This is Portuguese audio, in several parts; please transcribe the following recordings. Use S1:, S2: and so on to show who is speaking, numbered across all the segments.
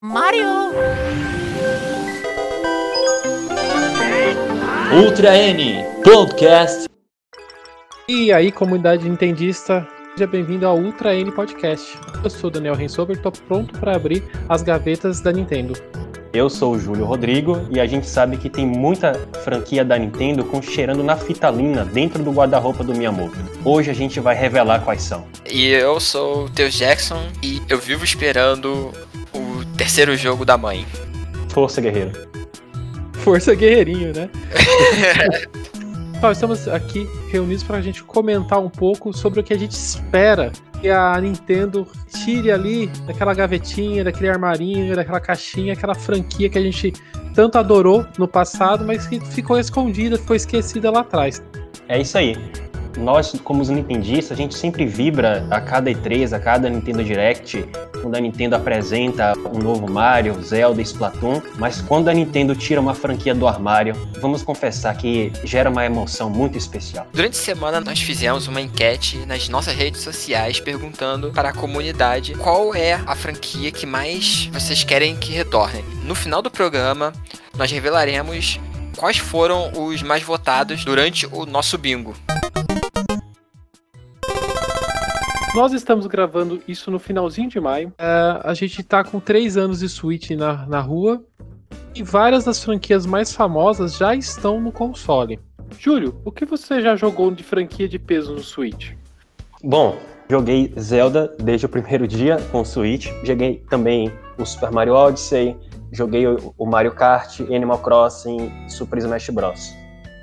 S1: Mario!
S2: Ultra N Podcast.
S3: E aí, comunidade nintendista, seja bem-vindo ao Ultra N Podcast. Eu sou o Daniel Rensober e tô pronto para abrir as gavetas da Nintendo.
S4: Eu sou o Júlio Rodrigo e a gente sabe que tem muita franquia da Nintendo com cheirando naftalina dentro do guarda-roupa do Miyamoto. Hoje a gente vai revelar quais são.
S5: E eu sou o Teus Jackson e eu vivo esperando terceiro jogo da mãe.
S4: Força, guerreiro.
S3: Força guerreirinho, né? Pessoal, estamos aqui reunidos para a gente comentar um pouco sobre o que a gente espera que a Nintendo tire ali daquela gavetinha, daquele armarinho, daquela caixinha, aquela franquia que a gente tanto adorou no passado, mas que ficou escondida, ficou esquecida lá atrás.
S4: É isso aí. Nós, como os nintendistas, a gente sempre vibra a cada E3, a cada Nintendo Direct, quando a Nintendo apresenta um novo Mario, Zelda, Splatoon, mas quando a Nintendo tira uma franquia do armário, vamos confessar que gera uma emoção muito especial.
S5: Durante a semana nós fizemos uma enquete nas nossas redes sociais perguntando para a comunidade qual é a franquia que mais vocês querem que retorne. No final do programa, nós revelaremos quais foram os mais votados durante o nosso bingo.
S3: Nós estamos gravando isso no finalzinho de maio. É, a gente tá com três anos de Switch na, na rua. E várias das franquias mais famosas já estão no console. Júlio, o que você já jogou de franquia de peso no Switch?
S4: Bom, joguei Zelda desde o primeiro dia com o Switch. Joguei também o Super Mario Odyssey. Joguei o Mario Kart, Animal Crossing, Super Smash Bros.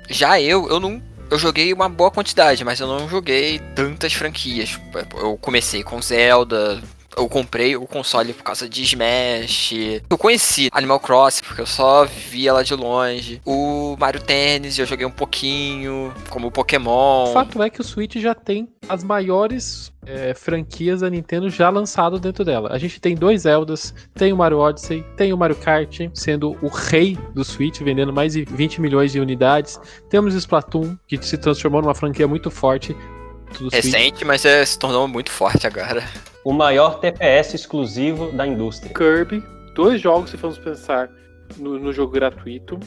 S5: Já eu, eu não eu joguei uma boa quantidade, mas eu não joguei tantas franquias. Eu comecei com Zelda, eu comprei o console por causa de Smash. Eu conheci Animal Crossing porque eu só vi ela de longe. O Mario Tennis eu joguei um pouquinho, como o Pokémon.
S3: O fato é que o Switch já tem as maiores é, franquias da Nintendo já lançado dentro dela. A gente tem dois Zeldas, tem o Mario Odyssey, tem o Mario Kart, sendo o rei do Switch, vendendo mais de 20 milhões de unidades. Temos o Splatoon, que se transformou numa franquia muito forte.
S5: Recente, mas é, se tornou muito forte agora.
S4: O maior TPS exclusivo da indústria.
S3: Kirby, dois jogos, se formos pensar no, no jogo gratuito.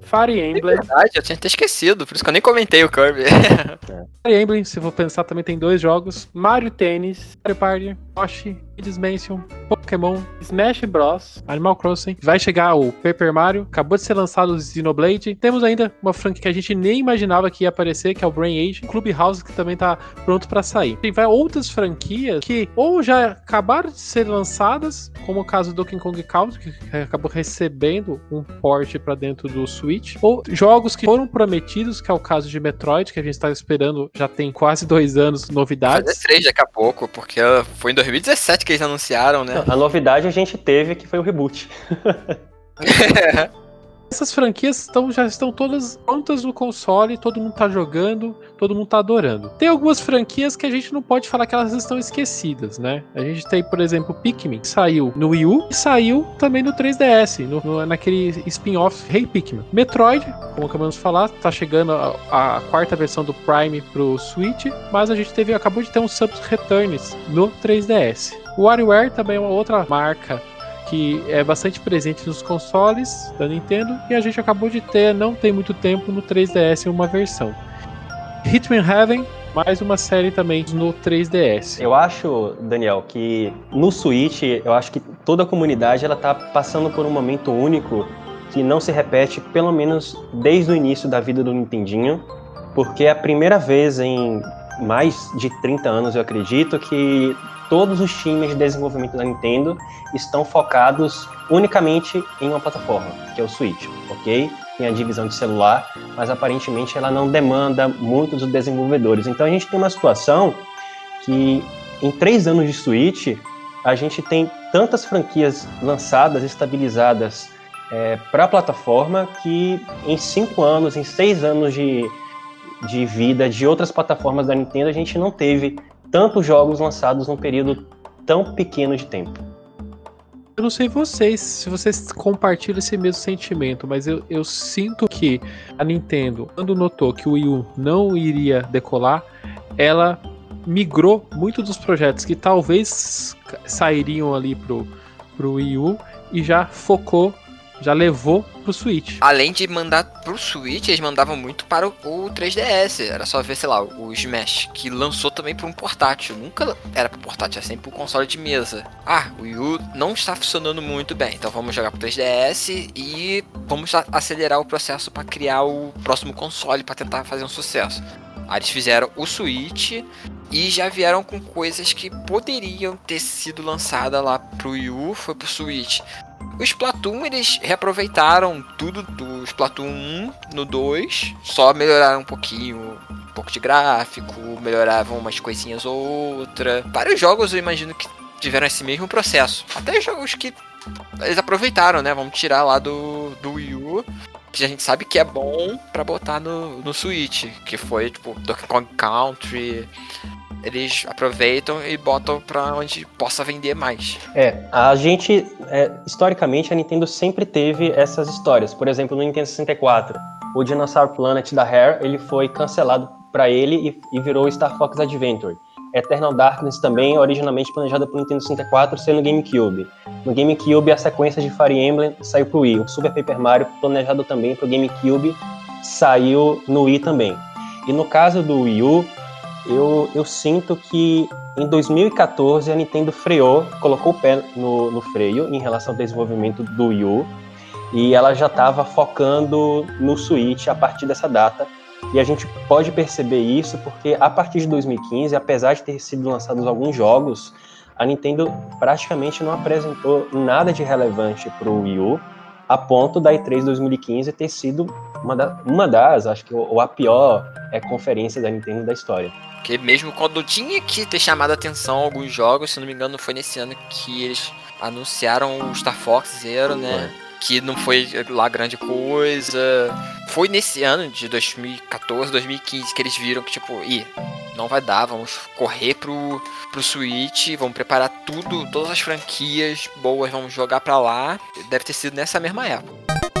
S3: Fire Emblem. É
S5: verdade, eu tinha até esquecido, por isso que eu nem comentei o Kirby.
S3: Fire Emblem, se for pensar, também tem dois jogos: Mario Tennis, Mario Party, Yoshi, Luigi's Mansion, Pokémon, Smash Bros, Animal Crossing. Vai chegar o Paper Mario, acabou de ser lançado o Xenoblade. Temos ainda uma franquia que a gente nem imaginava que ia aparecer, que é o Brain Age, Clubhouse, que também tá pronto para sair. Tem vai outras franquias que ou já acabaram de ser lançadas, como o caso do Donkey Kong Country, que acabou recebendo um port para dentro do Switch, ou jogos que foram prometidos, que é o caso de Metroid, que a gente tá esperando já tem quase dois anos, novidades.
S5: Fazer três daqui a pouco, porque foi em 2017 que eles anunciaram, né?
S4: A novidade a gente teve que foi o reboot.
S3: Essas franquias estão, já estão todas prontas no console, todo mundo tá jogando, todo mundo tá adorando. Tem algumas franquias que a gente não pode falar que elas estão esquecidas, né? A gente tem, por exemplo, Pikmin, que saiu no Wii U e saiu também no 3DS, no, no naquele spin-off Hey Pikmin. Metroid, como acabamos de falar, tá chegando a, a, quarta versão do Prime pro Switch, mas a gente teve, acabou de ter um Subs Returns no 3DS. O WarioWare também é uma outra marca que é bastante presente nos consoles da Nintendo e a gente acabou de ter, não tem muito tempo, no 3DS uma versão. Hitman Heaven, mais uma série também no 3DS.
S4: Eu acho, Daniel, que no Switch, eu acho que toda a comunidade ela tá passando por um momento único que não se repete, pelo menos desde o início da vida do Nintendinho, porque é a primeira vez em mais de 30 anos, eu acredito, que todos os times de desenvolvimento da Nintendo estão focados unicamente em uma plataforma, que é o Switch, ok? Tem a divisão de celular, mas aparentemente ela não demanda muito dos desenvolvedores. Então a gente tem uma situação que em três anos de Switch a gente tem tantas franquias lançadas, estabilizadas é, para a plataforma que em cinco anos, em seis anos de, de vida de outras plataformas da Nintendo a gente não teve tantos jogos lançados num período tão pequeno de tempo.
S3: Eu não sei vocês, se vocês compartilham esse mesmo sentimento, mas eu, eu sinto que a Nintendo, quando notou que o Wii U não iria decolar, ela migrou muito dos projetos que talvez sairiam ali pro, pro Wii U e já focou, já levou pro Switch.
S5: Além de mandar pro Switch, eles mandavam muito para o, o 3DS. Era só ver, sei lá, o Smash, que lançou também para um portátil. Nunca era para portátil, é sempre pro console de mesa. Ah, o Wii U não está funcionando muito bem, então vamos jogar pro 3DS e vamos acelerar o processo para criar o próximo console para tentar fazer um sucesso. Aí eles fizeram o Switch e já vieram com coisas que poderiam ter sido lançadas lá pro Wii U, foi pro Switch. O Splatoon, eles reaproveitaram tudo do Splatoon 1 no 2, só melhoraram um pouquinho, um pouco de gráfico, melhoravam umas coisinhas ou outra. Vários jogos eu imagino que tiveram esse mesmo processo. Até jogos que eles aproveitaram, né? Vamos tirar lá do, do Wii U, que a gente sabe que é bom pra botar no, no Switch, que foi tipo Donkey Kong Country. Eles aproveitam e botam pra onde possa vender mais.
S4: É, a gente, é, historicamente, a Nintendo sempre teve essas histórias. Por exemplo, no Nintendo 64, o Dinosaur Planet da Rare, ele foi cancelado para ele e, e virou Star Fox Adventure. Eternal Darkness também, originalmente planejada para o Nintendo 64, sendo GameCube. No GameCube, a sequência de Fire Emblem saiu para o Wii. O Super Paper Mario, planejado também para o GameCube, saiu no Wii também. E no caso do Wii U, eu, eu sinto que em 2014 a Nintendo freou, colocou o pé no, no freio em relação ao desenvolvimento do Wii U e ela já estava focando no Switch a partir dessa data. E a gente pode perceber isso porque a partir de 2015, apesar de ter sido lançados alguns jogos, a Nintendo praticamente não apresentou nada de relevante para o Wii U, a ponto da E3 2015 ter sido uma, da, uma das, acho que ou a pior é, conferência da Nintendo da história.
S5: Porque mesmo quando tinha que ter chamado a atenção alguns jogos, se não me engano, foi nesse ano que eles anunciaram o Star Fox Zero, né? Que não foi lá grande coisa. Foi nesse ano de 2014, 2015 que eles viram que, tipo, ih, não vai dar, vamos correr pro, pro Switch, vamos preparar tudo, todas as franquias boas, vamos jogar pra lá. Deve ter sido nessa mesma época.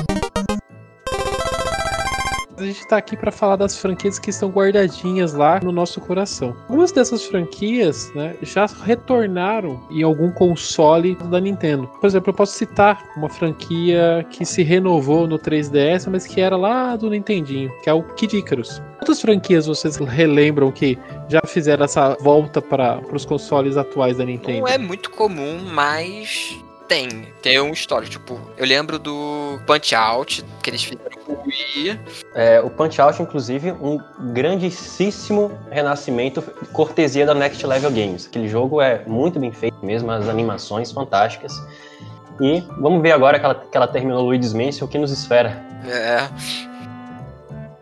S3: A gente tá aqui para falar das franquias que estão guardadinhas lá no nosso coração. Algumas dessas franquias, né, já retornaram em algum console da Nintendo. Por exemplo, eu posso citar uma franquia que se renovou no 3DS, mas que era lá do Nintendinho, que é o Kid Icarus. Quantas franquias vocês relembram que já fizeram essa volta para os consoles atuais da Nintendo?
S5: Não é muito comum, mas tem. Tem um histórico. Tipo, eu lembro do Punch Out, que eles fizeram com o Wii.
S4: É, o Punch Out, inclusive, um grandíssimo renascimento, cortesia da Next Level Games. Aquele jogo é muito bem feito mesmo, as animações fantásticas. E vamos ver agora que ela, que ela terminou Luigi's Mansion, o que nos espera.
S5: É,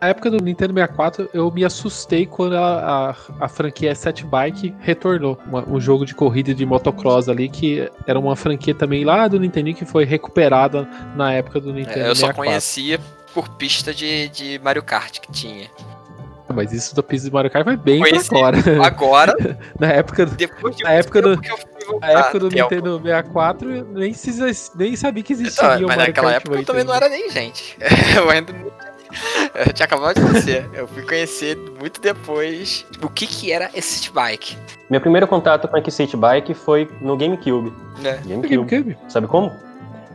S3: Na época do Nintendo 64, eu me assustei quando a, a, a franquia Set Bike retornou. Uma- um jogo de corrida de motocross ali, que era uma franquia também lá do Nintendo que foi recuperada na época do Nintendo
S5: é, eu só
S3: 64.
S5: conhecia por pista de, de Mario Kart que tinha.
S3: Mas isso do piso de Mario Kart vai bem pra agora.
S5: Agora,
S3: na época do,
S5: depois de
S3: Na época do-
S5: tempo que eu fui voltar,
S3: na época do
S5: tempo.
S3: Nintendo 64, eu nem, se- nem sabia que existia
S5: Então,
S3: o
S5: mas
S3: Mario
S5: naquela
S3: Kart
S5: época eu
S3: 8
S5: também não era nem gente. Eu ainda não eu tinha acabado de conhecer. Eu fui conhecer muito depois o que que era esse City Bike,
S4: Meu primeiro contato com a City Bike foi no GameCube.
S5: né?
S4: GameCube.
S3: GameCube?
S4: Sabe como?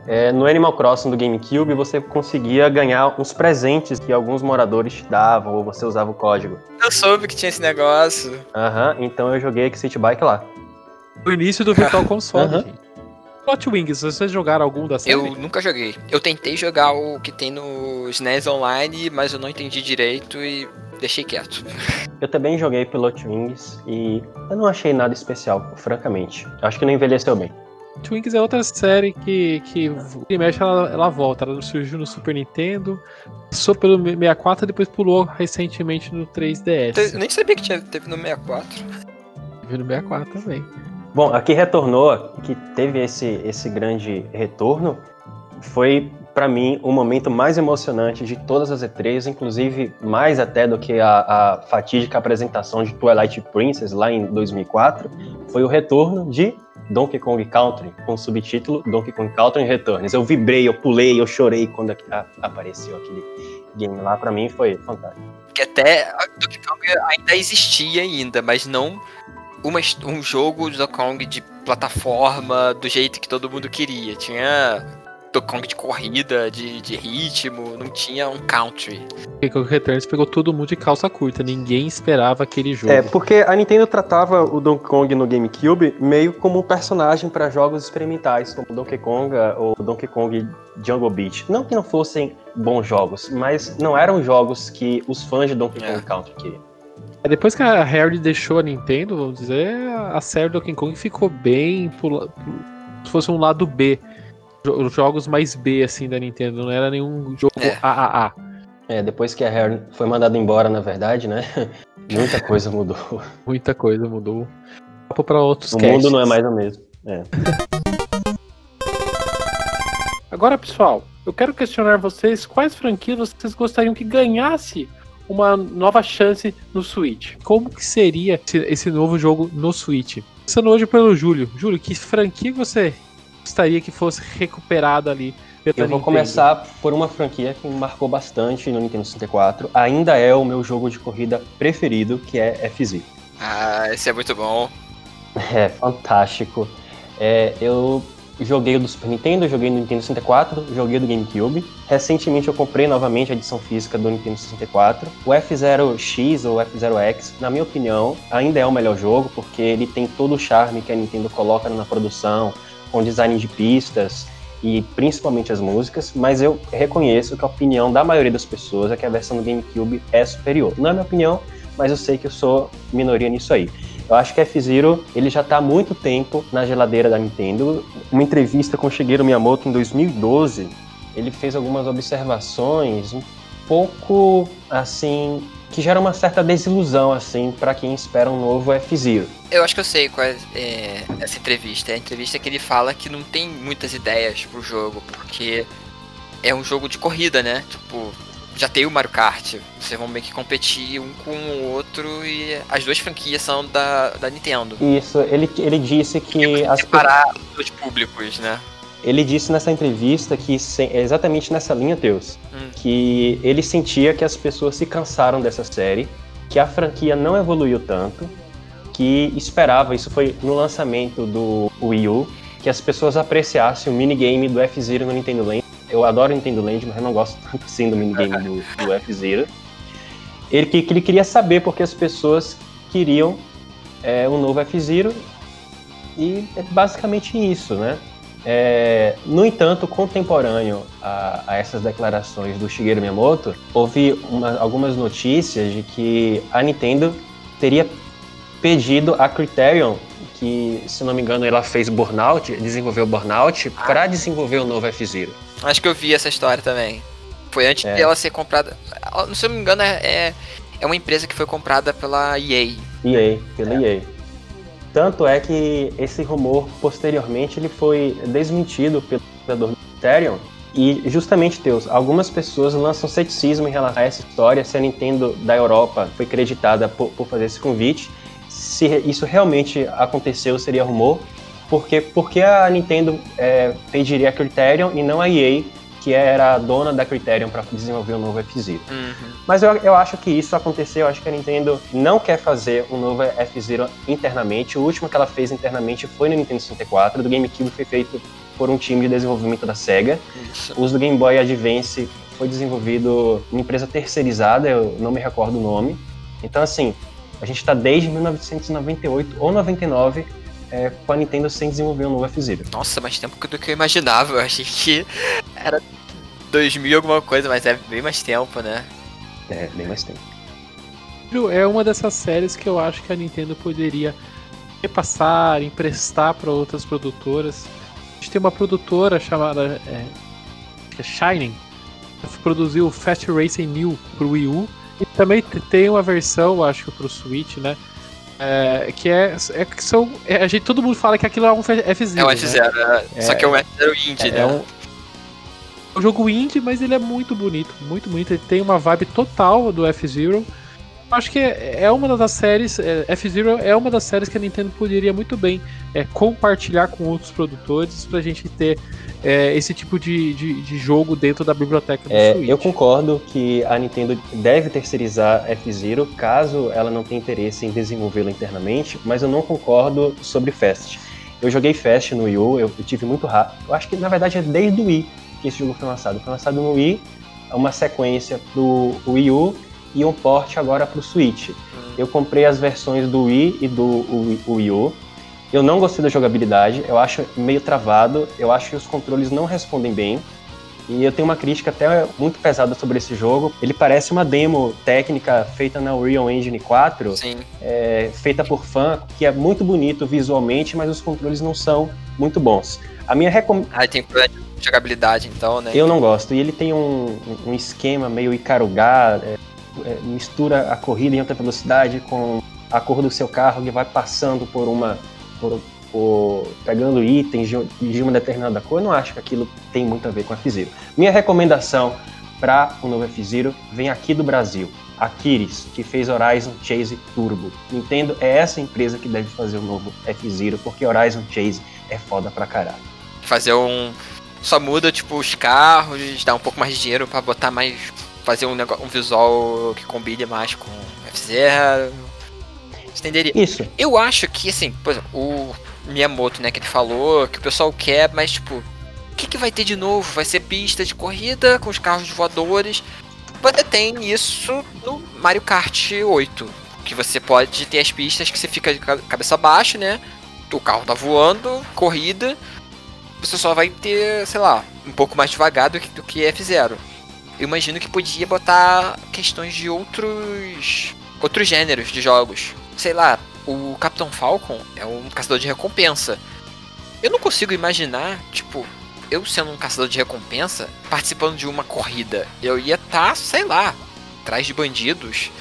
S4: É, no Animal Crossing do GameCube, você conseguia ganhar uns presentes que alguns moradores te davam, ou você usava o código.
S5: Eu soube que tinha esse negócio.
S4: Aham, então eu joguei a City Bike lá.
S3: O início do Virtual Console,
S4: Aham.
S3: Wings, vocês jogaram algum da série?
S5: Eu nunca joguei. Eu tentei jogar o que tem no SNES Online, mas eu não entendi direito e deixei quieto.
S4: Eu também joguei Pilot Wings e eu não achei nada especial, francamente. Acho que não envelheceu bem.
S3: Hot Wings é outra série que, que e mexe, ela, ela volta. Ela surgiu no Super Nintendo, passou pelo 64 e depois pulou recentemente no 3DS.
S5: Eu nem sabia que tinha, teve no 64.
S3: Viu no 64 também.
S4: Bom, a que retornou, que teve esse, esse grande retorno, foi para mim o momento mais emocionante de todas as E3, inclusive mais até do que a, a fatídica apresentação de Twilight Princess lá em 2004, foi o retorno de Donkey Kong Country, com o subtítulo Donkey Kong Country Returns. Eu vibrei, eu pulei, eu chorei quando a- apareceu aquele game lá, para mim foi fantástico.
S5: Que até Donkey Kong ainda existia ainda, mas não uma, um jogo de Donkey Kong de plataforma do jeito que todo mundo queria. Tinha Donkey Kong de corrida, de, de ritmo, não tinha um country.
S3: Donkey Kong Returns pegou todo mundo de calça curta, ninguém esperava aquele jogo.
S4: É, porque a Nintendo tratava o Donkey Kong no GameCube meio como um personagem para jogos experimentais, como Donkey Kong ou Donkey Kong Jungle Beach. Não que não fossem bons jogos, mas não eram jogos que os fãs de Donkey Kong
S5: É.
S4: Country queriam.
S3: É, Depois que a Harry deixou a Nintendo, vamos dizer, a série Donkey Kong ficou bem pula- se fosse um lado B. Os jogos mais B, assim, da Nintendo. Não era nenhum jogo
S5: É.
S3: AAA.
S4: É, depois que a Harry foi mandada embora, na verdade, né? Muita coisa mudou.
S3: Muita coisa mudou. Papo pra outros
S4: O
S3: casts.
S4: mundo não é mais o mesmo. É.
S1: Agora, pessoal, eu quero questionar vocês quais franquias vocês gostariam que ganhasse uma nova chance no Switch.
S3: Como que seria esse, novo jogo no Switch? Começando hoje pelo Júlio. Júlio, que franquia você gostaria que fosse recuperada ali pela
S4: Eu vou
S3: Nintendo?
S4: começar por uma franquia que me marcou bastante no Nintendo 64. Ainda é o meu jogo de corrida preferido, que é F-Zero.
S5: Ah, esse é muito bom.
S4: É fantástico. É, eu joguei do Super Nintendo, joguei no Nintendo 64, joguei do GameCube. Recentemente eu comprei novamente a edição física do Nintendo 64. O F-Zero X ou F-Zero X, na minha opinião, ainda é o melhor jogo, porque ele tem todo o charme que a Nintendo coloca na produção, com design de pistas e principalmente as músicas, mas eu reconheço que a opinião da maioria das pessoas é que a versão do GameCube é superior. Não é minha opinião, mas eu sei que eu sou minoria nisso aí. Eu acho que F-Zero ele já está há muito tempo na geladeira da Nintendo. Uma entrevista com Shigeru Miyamoto em 2012, ele fez algumas observações um pouco assim que gera uma certa desilusão assim para quem espera um novo F-Zero.
S5: Eu acho que eu sei qual é, é essa entrevista. É a entrevista que ele fala que não tem muitas ideias pro jogo, porque é um jogo de corrida, né? Tipo, já tem o Mario Kart, vocês vão meio que competir um com o outro e as duas franquias são da, da Nintendo.
S4: Isso, ele, ele disse que as
S5: Separar os públicos, né?
S4: ele disse nessa entrevista que exatamente nessa linha, Teus,
S5: Hum.
S4: que ele sentia que as pessoas se cansaram dessa série, que a franquia não evoluiu tanto, que esperava, isso foi no lançamento do Wii U, que as pessoas apreciassem o minigame do F-Zero no Nintendo Land. Eu adoro Nintendo Land, mas eu não gosto tanto assim do minigame do, do F-Zero. Ele, que, que ele queria saber porque as pessoas queriam é, um novo F-Zero e é basicamente isso, né? É, no entanto, contemporâneo a, a essas declarações do Shigeru Miyamoto, houve uma- algumas notícias de que a Nintendo teria pedido a Criterion, que, se não me engano, ela fez Burnout, desenvolveu Burnout, para desenvolver o novo F-Zero.
S5: Acho que eu vi essa história também. Foi antes
S4: É.
S5: de ela ser comprada. Ela, Se eu não me engano, é, é, é uma empresa que foi comprada pela EA.
S4: EA, pela EA. Tanto é que esse rumor, posteriormente, ele foi desmentido pelo criador do Criterion. E justamente, Deus, algumas pessoas lançam ceticismo em relação a essa história, se a Nintendo da Europa foi creditada por, por fazer esse convite. Se isso realmente aconteceu, seria rumor. Porque, porque a Nintendo é, pediria a Criterion e não a EA, que era a dona da Criterion para desenvolver o novo F-Zero.
S5: Uhum.
S4: Mas eu, eu acho que isso aconteceu, eu acho que a Nintendo não quer fazer um novo F-Zero internamente. O último que ela fez internamente foi no Nintendo 64, do GameCube foi feito por um time de desenvolvimento da SEGA.
S5: Isso.
S4: Os do Game Boy Advance foi desenvolvido em empresa terceirizada, eu não me recordo o nome. Então, assim, a gente está desde 1998 ou 99 é, com a Nintendo sem desenvolver um novo F-Zero.
S5: Nossa, mais tempo do que eu imaginava. Eu achei que era 2000 alguma coisa, mas é bem mais tempo, né?
S4: É, bem mais tempo.
S3: É uma dessas séries que eu acho que a Nintendo poderia repassar, emprestar para outras produtoras. A gente tem uma produtora chamada é, é Shining, que produziu o Fast Racing 1000 pro Wii U. E também tem uma versão, acho que pro Switch, né? É, que é, é que são. é, a gente, todo mundo fala que aquilo é um F0.
S5: É um
S3: né?
S5: F0, né?
S4: É,
S5: só que é um F0 indie,
S4: É,
S5: né?
S4: é um,
S3: É um jogo indie, mas ele é muito bonito, muito bonito. Ele tem uma vibe total do F-Zero. Acho que é é uma das séries, é, F-Zero é uma das séries que a Nintendo poderia muito bem é, compartilhar com outros produtores pra gente ter é, esse tipo de, de, de jogo dentro da biblioteca do
S4: É,
S3: Switch.
S4: eu concordo que a Nintendo deve terceirizar F-Zero caso ela não tenha interesse em desenvolvê-lo internamente, mas eu não concordo sobre Fast. Eu joguei Fast no Wii U, eu, eu tive muito rápido. Eu acho que na verdade é desde o Wii que esse jogo foi lançado. Foi lançado no Wii, é uma sequência pro Wii U e um port agora pro Switch. Eu comprei as versões do Wii e do Wii, Wii U. Eu não gostei da jogabilidade, eu acho meio travado, eu acho que os controles não respondem bem. E eu tenho uma crítica até muito pesada sobre esse jogo. Ele parece uma demo técnica feita na Unreal Engine 4,
S5: Sim.
S4: é, feita por fã, que é muito bonito visualmente, mas os controles não são muito bons. A minha recom...
S5: Aí tem problema de jogabilidade, então, né?
S4: Eu não gosto. E ele tem um, um esquema meio Icarugá, é, é, mistura a corrida em alta velocidade com a cor do seu carro que vai passando por uma. Por, por- pegando itens de, de uma determinada cor. Eu não acho que aquilo tem muito a ver com F-Zero. Minha recomendação para o novo F-Zero vem aqui do Brasil. A Kiris, que fez Horizon Chase Turbo. Nintendo é essa empresa que deve fazer o novo F-Zero, porque Horizon Chase é foda pra caralho.
S5: Fazer um. Só muda, tipo, os carros, dá um pouco mais de dinheiro pra botar mais. Fazer um, negócio, um visual que combine mais com F-Zero. Entenderia.
S4: Isso.
S5: Eu acho que, assim, por exemplo, o Miyamoto, né, que ele falou que o pessoal quer, mas, tipo, o que, que vai ter de novo? Vai ser pista de corrida com os carros voadores. Você tem isso no Mario Kart 8, que você pode ter as pistas que você fica de ca- cabeça baixa, né? O carro tá voando, corrida. Você só vai ter, sei lá, um pouco mais devagar do que, do que F0. Eu imagino que podia botar questões de outros outros gêneros de jogos. Sei lá, o Capitão Falcon é um caçador de recompensa. Eu não consigo imaginar, tipo, eu sendo um caçador de recompensa, participando de uma corrida. Eu ia estar, sei lá, atrás de bandidos.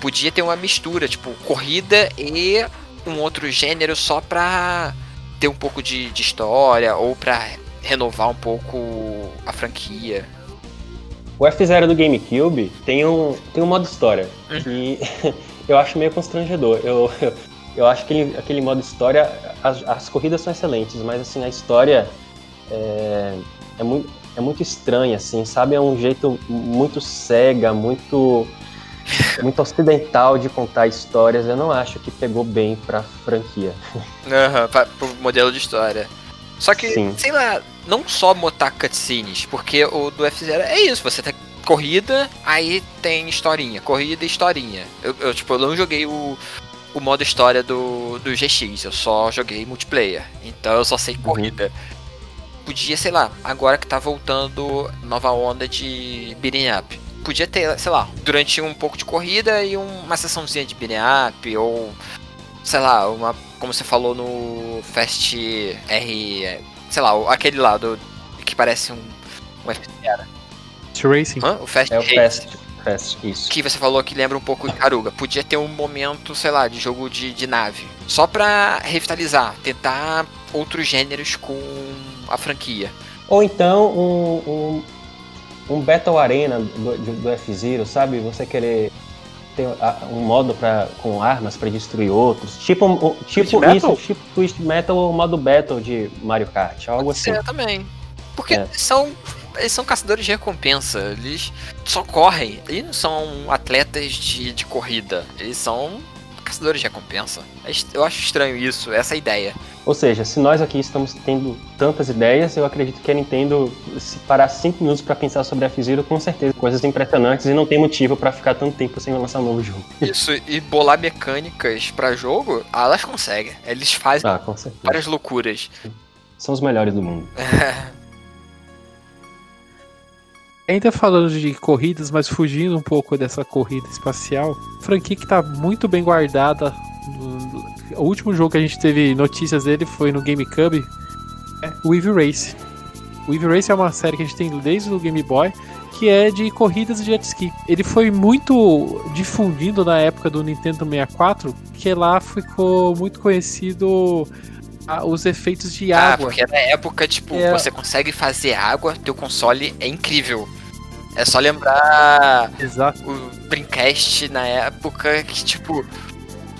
S5: Podia ter uma mistura, tipo, corrida e um outro gênero só pra ter um pouco de, de história ou pra renovar um pouco a franquia.
S4: O F0 do GameCube tem um, tem um modo história que eu acho meio constrangedor. Eu, eu, eu acho que ele- aquele modo história, as, as corridas são excelentes, mas assim, a história é, é, muito, é muito estranha, assim, sabe? É um jeito muito cega, muito, muito ocidental de contar histórias. Eu não acho que pegou bem pra franquia.
S5: Aham, pra- pro modelo de história. Só que,
S4: Sim.
S5: sei lá, não só botar cutscenes, porque o do F0 é isso, você tem corrida, aí tem historinha, corrida e historinha. Eu, eu, tipo, eu não joguei o, o modo história do, do GX, eu só joguei multiplayer, então eu só sei corrida. Podia, sei lá, agora que tá voltando nova onda de beating up. Podia ter, sei lá, durante um pouco de corrida e um- uma sessãozinha de beating up, ou sei lá, uma. Como você falou no Fast R. Sei lá, aquele lá do. Que parece um. Um FCR.
S3: Racing.
S5: Hã? O Fast
S4: É o
S5: Race.
S4: Fast, Fast isso.
S5: Que você falou que lembra um pouco de Caruga. Podia ter um momento, sei lá, de jogo de, de nave. Só pra revitalizar, tentar outros gêneros com a franquia.
S4: Ou então um, um, um Battle Arena do, do, do F-Zero, sabe? Você querer ter a- um modo pra, com armas pra destruir outros. Tipo, um- tipo isso, tipo Twist Metal ou modo Battle de Mario Kart, algo assim.
S5: É, também. Porque
S4: É.
S5: são. Eles são caçadores de recompensa. Eles só correm. Eles não são atletas de, de corrida. Eles são caçadores de recompensa. É Eu acho estranho isso, essa é a ideia.
S4: Ou seja, se nós aqui estamos tendo tantas ideias, eu acredito que a Nintendo, se parar cinco minutos pra pensar sobre F-Zero, com certeza coisas impressionantes e não tem motivo pra ficar tanto tempo sem lançar um novo jogo.
S5: Isso, e bolar mecânicas pra jogo, ah, elas conseguem. Eles fazem
S4: Ah,
S5: várias loucuras.
S4: São os melhores do mundo.
S3: Ainda falando de corridas, mas fugindo um pouco dessa corrida espacial, franquia que tá muito bem guardada. O último jogo que a gente teve notícias dele foi no GameCube, é o Eevee Race. O Eevee Race é uma série que a gente tem desde o Game Boy, que é de corridas de jet ski. Ele foi muito difundido na época do Nintendo 64, que lá ficou muito conhecido os efeitos de
S5: Ah,
S3: água.
S5: porque na época, tipo,
S3: É.
S5: você consegue fazer água, teu console é incrível. É só lembrar
S3: Exato.
S5: o Dreamcast na época que, tipo,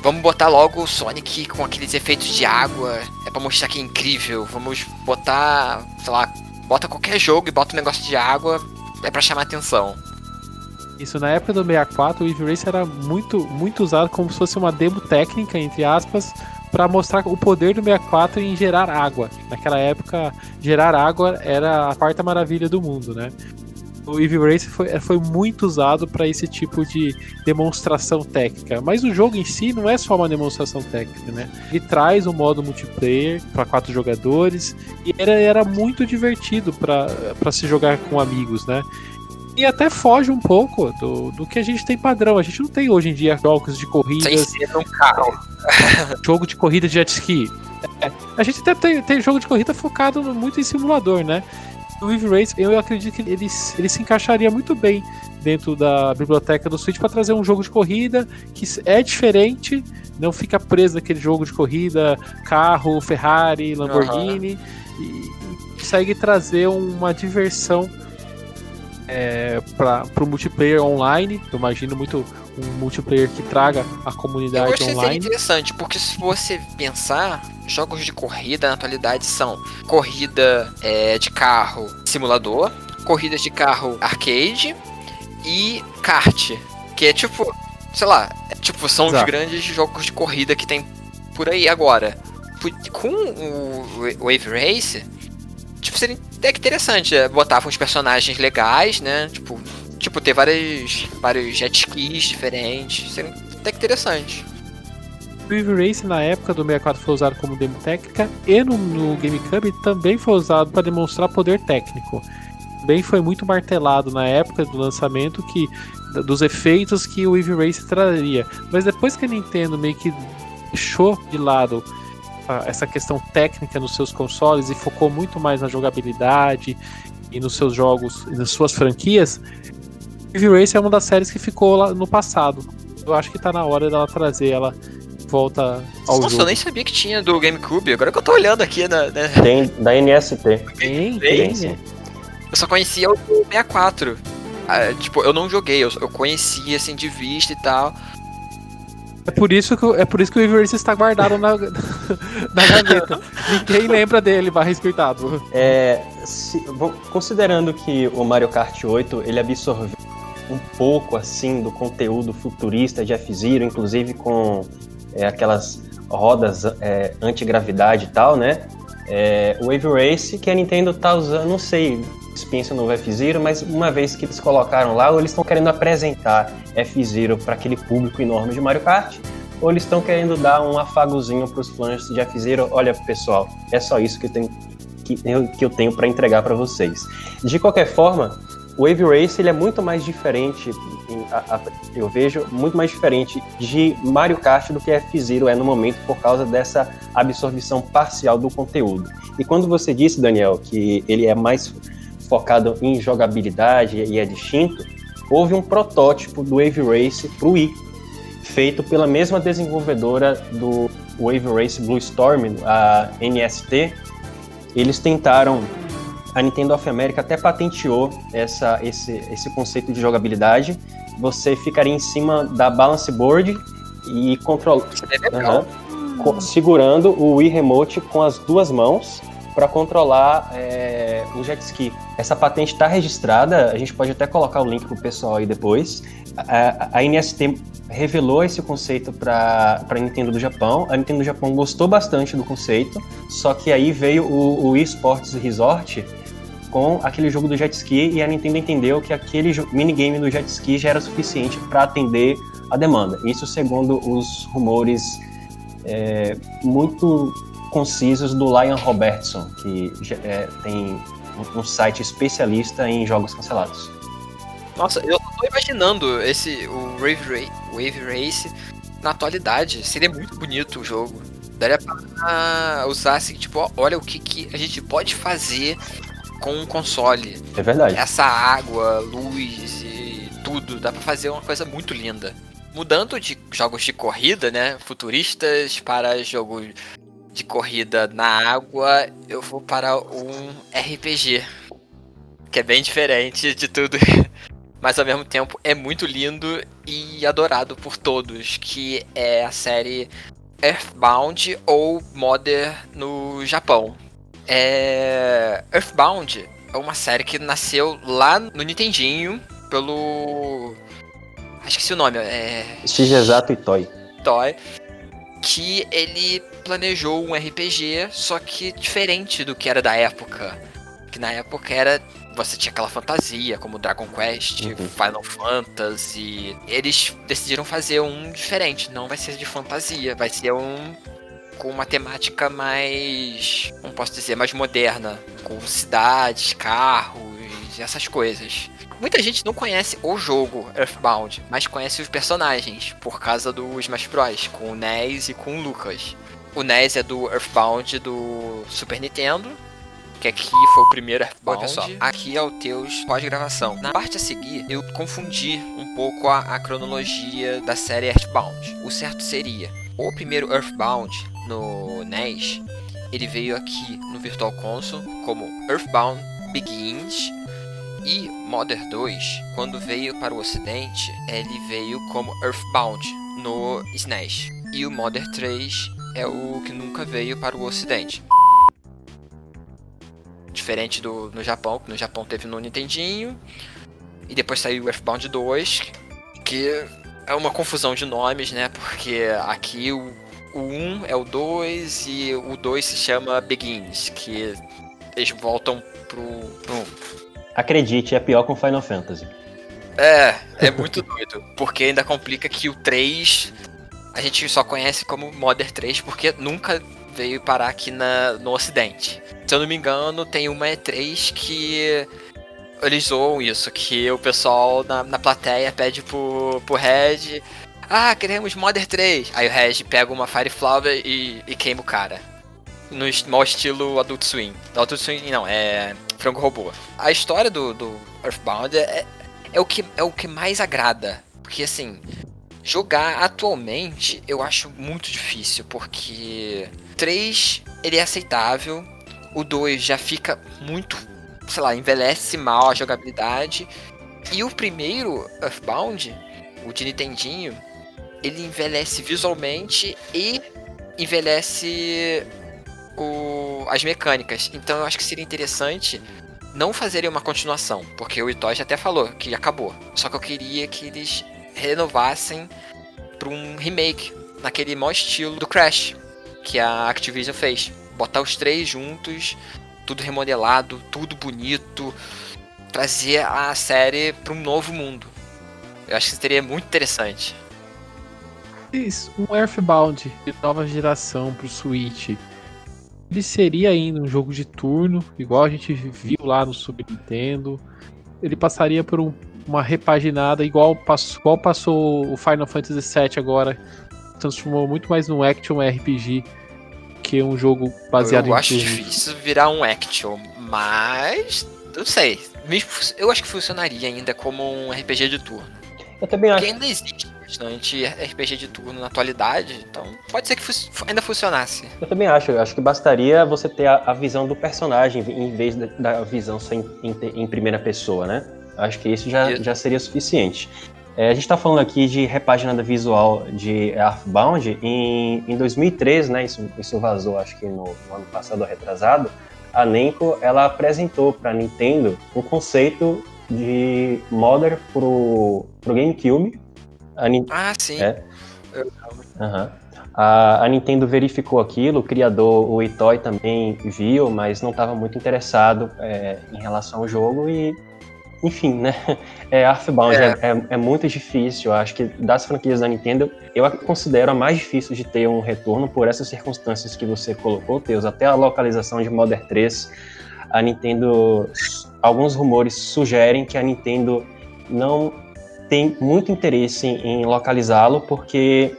S5: vamos botar logo o Sonic com aqueles efeitos de água. É pra mostrar que é incrível. Vamos botar, sei lá, bota qualquer jogo e bota um negócio de água. É pra chamar atenção.
S3: Isso na época do 64, o Eevee Race era muito, muito usado como se fosse uma demo técnica, entre aspas, para mostrar o poder do 64 em gerar água. Naquela época, gerar água era a quarta maravilha do mundo, né? O Eevee Race foi, foi muito usado para esse tipo de demonstração técnica. Mas o jogo em si não é só uma demonstração técnica, né? Ele traz um modo multiplayer para quatro jogadores e era, era muito divertido para se jogar com amigos, né? E até foge um pouco do, do que a gente tem padrão. A gente não tem hoje em dia jogos de corrida.
S5: Um carro.
S3: jogo de corrida de jet ski. É, a gente até tem, tem jogo de corrida focado muito em simulador, né? O Eve Race, eu acredito que ele, ele se encaixaria muito bem dentro da biblioteca do Switch para trazer um jogo de corrida que é diferente, não fica preso naquele jogo de corrida, carro, Ferrari, Lamborghini, uhum. e, e consegue trazer uma diversão é, para o multiplayer online. Eu imagino muito um multiplayer que traga a comunidade
S5: eu achei
S3: online.
S5: interessante, porque se você pensar, jogos de corrida na atualidade são corrida é, de carro simulador, corrida de carro arcade e kart, que é tipo, sei lá, é, tipo são Exato. os grandes jogos de corrida que tem por aí agora. Com o Wave Race, tipo, seria até que interessante. É, botava uns personagens legais, né? Tipo, tipo ter vários, vários jet skis diferentes. Seria até que interessante.
S3: O Eevee Race na época do 64 foi usado como demo técnica e no, no GameCube também foi usado para demonstrar poder técnico. Também foi muito martelado na época do lançamento que dos efeitos que o Eevee Race traria. Mas depois que a Nintendo meio que deixou de lado essa questão técnica nos seus consoles e focou muito mais na jogabilidade e nos seus jogos e nas suas franquias, Heavy Race é uma das séries que ficou lá no passado. Eu acho que tá na hora dela trazer ela volta ao
S5: Nossa,
S3: jogo.
S5: eu nem sabia que tinha do GameCube, agora que eu tô olhando aqui na.
S4: Né? Tem da NST.
S3: Tem, tem. tem.
S5: Eu só conhecia o 64. Ah, tipo, eu não joguei, eu, eu conhecia assim de vista e tal.
S3: É por isso que, é por isso que o Everest está guardado na, na gaveta. Ninguém lembra dele, barra espirtado.
S4: É, se, considerando que o Mario Kart 8 ele absorveu um pouco assim do conteúdo futurista de F-Zero, inclusive com é, aquelas rodas é, antigravidade e tal, né? É, Wave Race que a Nintendo tá usando, não sei, pensa no F-Zero, mas uma vez que eles colocaram lá, ou eles estão querendo apresentar F-Zero para aquele público enorme de Mario Kart, ou eles estão querendo dar um afagozinho para os fãs de F-Zero. Olha, pessoal, é só isso que eu tenho que que eu tenho para entregar para vocês. De qualquer forma, o Wave Race ele é muito mais diferente, eu vejo muito mais diferente de Mario Kart do que F-Zero é no momento por causa dessa absorção parcial do conteúdo. E quando você disse, Daniel, que ele é mais focado em jogabilidade e é distinto, houve um protótipo do Wave Race para o Wii, feito pela mesma desenvolvedora do Wave Race Blue Storm, a NST. Eles tentaram, a Nintendo of America até patenteou essa, esse, esse conceito de jogabilidade. Você ficaria em cima da balance board e controlando, uhum, segurando o Wii Remote com as duas mãos para controlar é, o jet ski. Essa patente está registrada, a gente pode até colocar o link para o pessoal aí depois. A, a NST revelou esse conceito para a Nintendo do Japão. A Nintendo do Japão gostou bastante do conceito, só que aí veio o, o eSports Resort com aquele jogo do jet ski e a Nintendo entendeu que aquele minigame do jet ski já era suficiente para atender a demanda. Isso segundo os rumores é, muito concisos do Lion Robertson, que é, tem um, site especialista em jogos cancelados.
S5: Nossa, eu tô imaginando esse o Wave, Wave Race na atualidade. Seria muito bonito o jogo. Daria pra usar assim, tipo, olha o que, que a gente pode fazer com um console.
S4: É verdade.
S5: Essa água, luz e tudo. Dá pra fazer uma coisa muito linda. Mudando de jogos de corrida, né? Futuristas para jogos de corrida na água, eu vou para um RPG. Que é bem diferente de tudo. Mas ao mesmo tempo é muito lindo e adorado por todos. Que é a série Earthbound ou Modern no Japão. É... Earthbound é uma série que nasceu lá no Nintendinho pelo. Acho que se o nome é.
S4: Shigesato Itoi.
S5: Toy que ele planejou um RPG, só que diferente do que era da época. Que na época era você tinha aquela fantasia, como Dragon Quest,
S4: Uhum.
S5: Final Fantasy. Eles decidiram fazer um diferente, não vai ser de fantasia, vai ser um com uma temática mais, como posso dizer, mais moderna, com cidades, carros essas coisas. Muita gente não conhece o jogo Earthbound, mas conhece os personagens por causa do Smash Bros, com o Ness e com o Lucas. O Ness é do Earthbound do Super Nintendo, que aqui foi o primeiro Earthbound.
S2: Oi, pessoal.
S5: Aqui é o Teus pós-gravação. Na parte a seguir, eu confundi um pouco a, a cronologia da série Earthbound. O certo seria, o primeiro Earthbound no NES, ele veio aqui no Virtual Console como Earthbound Begins e Modern 2, quando veio para o ocidente, ele veio como Earthbound no SNES. E o Modern 3 é o que nunca veio para o ocidente. Diferente do no Japão, que no Japão teve no Nintendinho. E depois saiu o Earthbound 2, que é uma confusão de nomes, né? Porque aqui o, o 1 é o 2 e o 2 se chama Begins, que eles voltam pro, pro 1.
S4: Acredite, é pior com Final Fantasy.
S5: É, é muito doido. Porque ainda complica que o 3 a gente só conhece como Modern 3 porque nunca veio parar aqui na, no ocidente. Se eu não me engano, tem uma E3 que eles zoam isso, que o pessoal na, na plateia pede pro, pro Red. Ah, queremos Modern 3. Aí o Red pega uma Fire Flower e, e queima o cara. No mau estilo Adult Swim. Adult Swim não, é Frango Robô. A história do, do Earthbound é, é, o que, é o que mais agrada. Porque assim, jogar atualmente eu acho muito difícil, porque 3 ele é aceitável, o 2 já fica muito, sei lá, envelhece mal a jogabilidade. E o primeiro Earthbound, o de Nintendinho, ele envelhece visualmente e envelhece o, as mecânicas. Então eu acho que seria interessante não fazerem uma continuação, porque o Itoy já até falou que acabou. Só que eu queria que eles renovassem para um remake naquele mau estilo do Crash que a Activision fez. Botar os três juntos, tudo remodelado, tudo bonito, trazer a série para um novo mundo. Eu acho que seria muito interessante.
S3: Isso, um Earthbound de nova geração pro Switch. Ele seria ainda um jogo de turno, igual a gente viu lá no Super Nintendo. Ele passaria por um- uma repaginada, igual, igual passou o Final Fantasy VII agora. Transformou muito mais num action RPG que um jogo baseado
S5: eu
S3: em
S5: acho
S3: turnos.
S5: difícil virar um action, mas não sei. Me- Eu acho que funcionaria ainda como um RPG de turno.
S4: Eu também acho.
S5: Porque ainda existe bastante RPG de turno na atualidade, então pode ser que fu- ainda funcionasse.
S4: Eu também acho. Eu acho que bastaria você ter a, a visão do personagem em vez da, da visão só em, em em primeira pessoa, né? Eu Acho que isso já,
S5: Isso.
S4: já seria suficiente. É, a gente está falando aqui de repaginada visual de Earthbound. Em, em 2003, né? Isso, isso vazou, acho que no, no ano passado ou retrasado. A Namco ela apresentou para Nintendo um conceito de modder pro, pro GameCube. A, Nin-
S5: Ah, sim.
S4: É. Aham. A, a Nintendo verificou aquilo, o criador, o Itoy também viu, mas não estava muito interessado é, em relação ao jogo e, enfim, né? É, Earthbound é. é- é muito difícil, eu acho que das franquias da Nintendo, eu a considero a mais difícil de ter um retorno por essas circunstâncias que você colocou, Teus, até a localização de Modern 3, a Nintendo, alguns rumores sugerem que a Nintendo não tem muito interesse em localizá-lo porque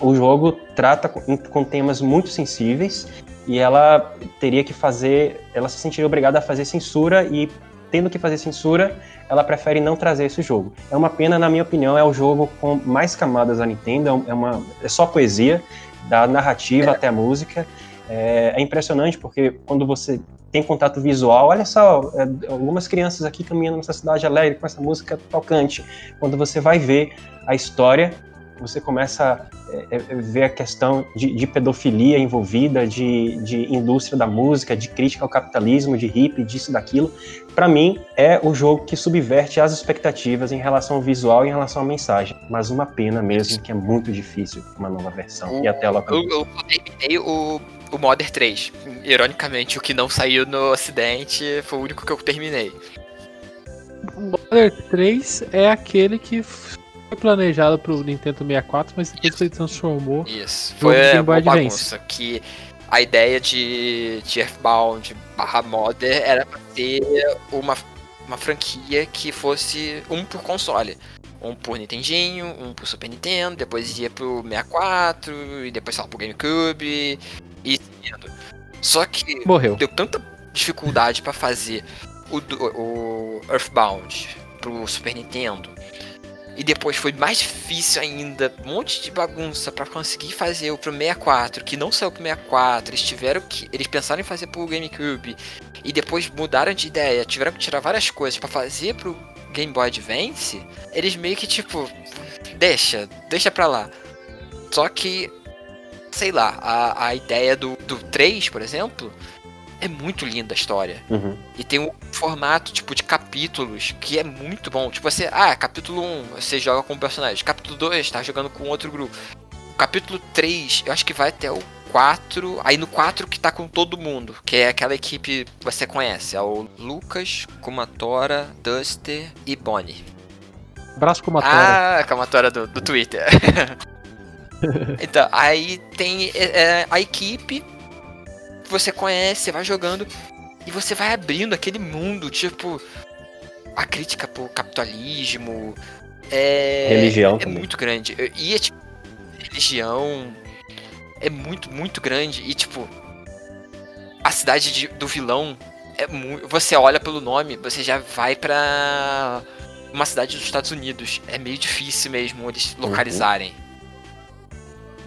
S4: o jogo trata com, com temas muito sensíveis e ela teria que fazer, ela se sentiria obrigada a fazer censura e tendo que fazer censura, ela prefere não trazer esse jogo. É uma pena, na minha opinião, é o jogo com mais camadas da Nintendo, é uma é só poesia, da narrativa até a música. É, é impressionante porque quando você tem contato visual, olha só, é, algumas crianças aqui caminhando nessa cidade alegre com essa música tocante. Quando você vai ver a história, você começa a é, é, ver a questão de, de pedofilia envolvida, de, de, indústria da música, de crítica ao capitalismo, de hip, disso, daquilo. Para mim, é o jogo que subverte as expectativas em relação ao visual e em relação à mensagem. Mas uma pena mesmo que é muito difícil uma nova versão.
S5: O,
S4: e até ela.
S5: Eu, eu terminei o, o Modern 3. Ironicamente, o que não saiu no Ocidente foi o único que eu terminei.
S3: O Modern 3 é aquele que foi planejado pro Nintendo 64, mas depois Isso. ele transformou.
S5: Isso, foi uma bagunça. Que a ideia de, de Earthbound barra Modern era pra ter uma, uma franquia que fosse um por console. Um por Nintendinho, um por Super Nintendo, depois ia pro 64, e depois só pro GameCube, e Só que
S3: Morreu.
S5: deu tanta dificuldade para fazer o, o Earthbound pro Super Nintendo e depois foi mais difícil ainda, um monte de bagunça para conseguir fazer o pro 64, que não saiu pro 64. Eles tiveram que. Eles pensaram em fazer pro GameCube. E depois mudaram de ideia, tiveram que tirar várias coisas para fazer pro Game Boy Advance. Eles meio que tipo. Deixa, deixa pra lá. Só que. Sei lá, a, a ideia do, do 3, por exemplo, é muito linda a história.
S4: Uhum.
S5: E tem um formato, tipo, de capítulos que é muito bom. Tipo, você, ah, capítulo 1, você joga com um personagem. Capítulo 2, tá jogando com outro grupo. Capítulo 3, eu acho que vai até o 4. Aí no 4 que tá com todo mundo. Que é aquela equipe que você conhece. É o Lucas, Kumatora, Duster e Bonnie.
S3: Braço Kumatora.
S5: Ah, Kumatora do, do Twitter. então, aí tem é, é a equipe que você conhece, você vai jogando e você vai abrindo aquele mundo, tipo a crítica pro capitalismo é
S4: religião
S5: é, muito grande. E é, tipo, religião é muito muito grande e tipo a cidade de, do vilão é muito, você olha pelo nome, você já vai para uma cidade dos Estados Unidos. É meio difícil mesmo eles uhum. localizarem. Uhum.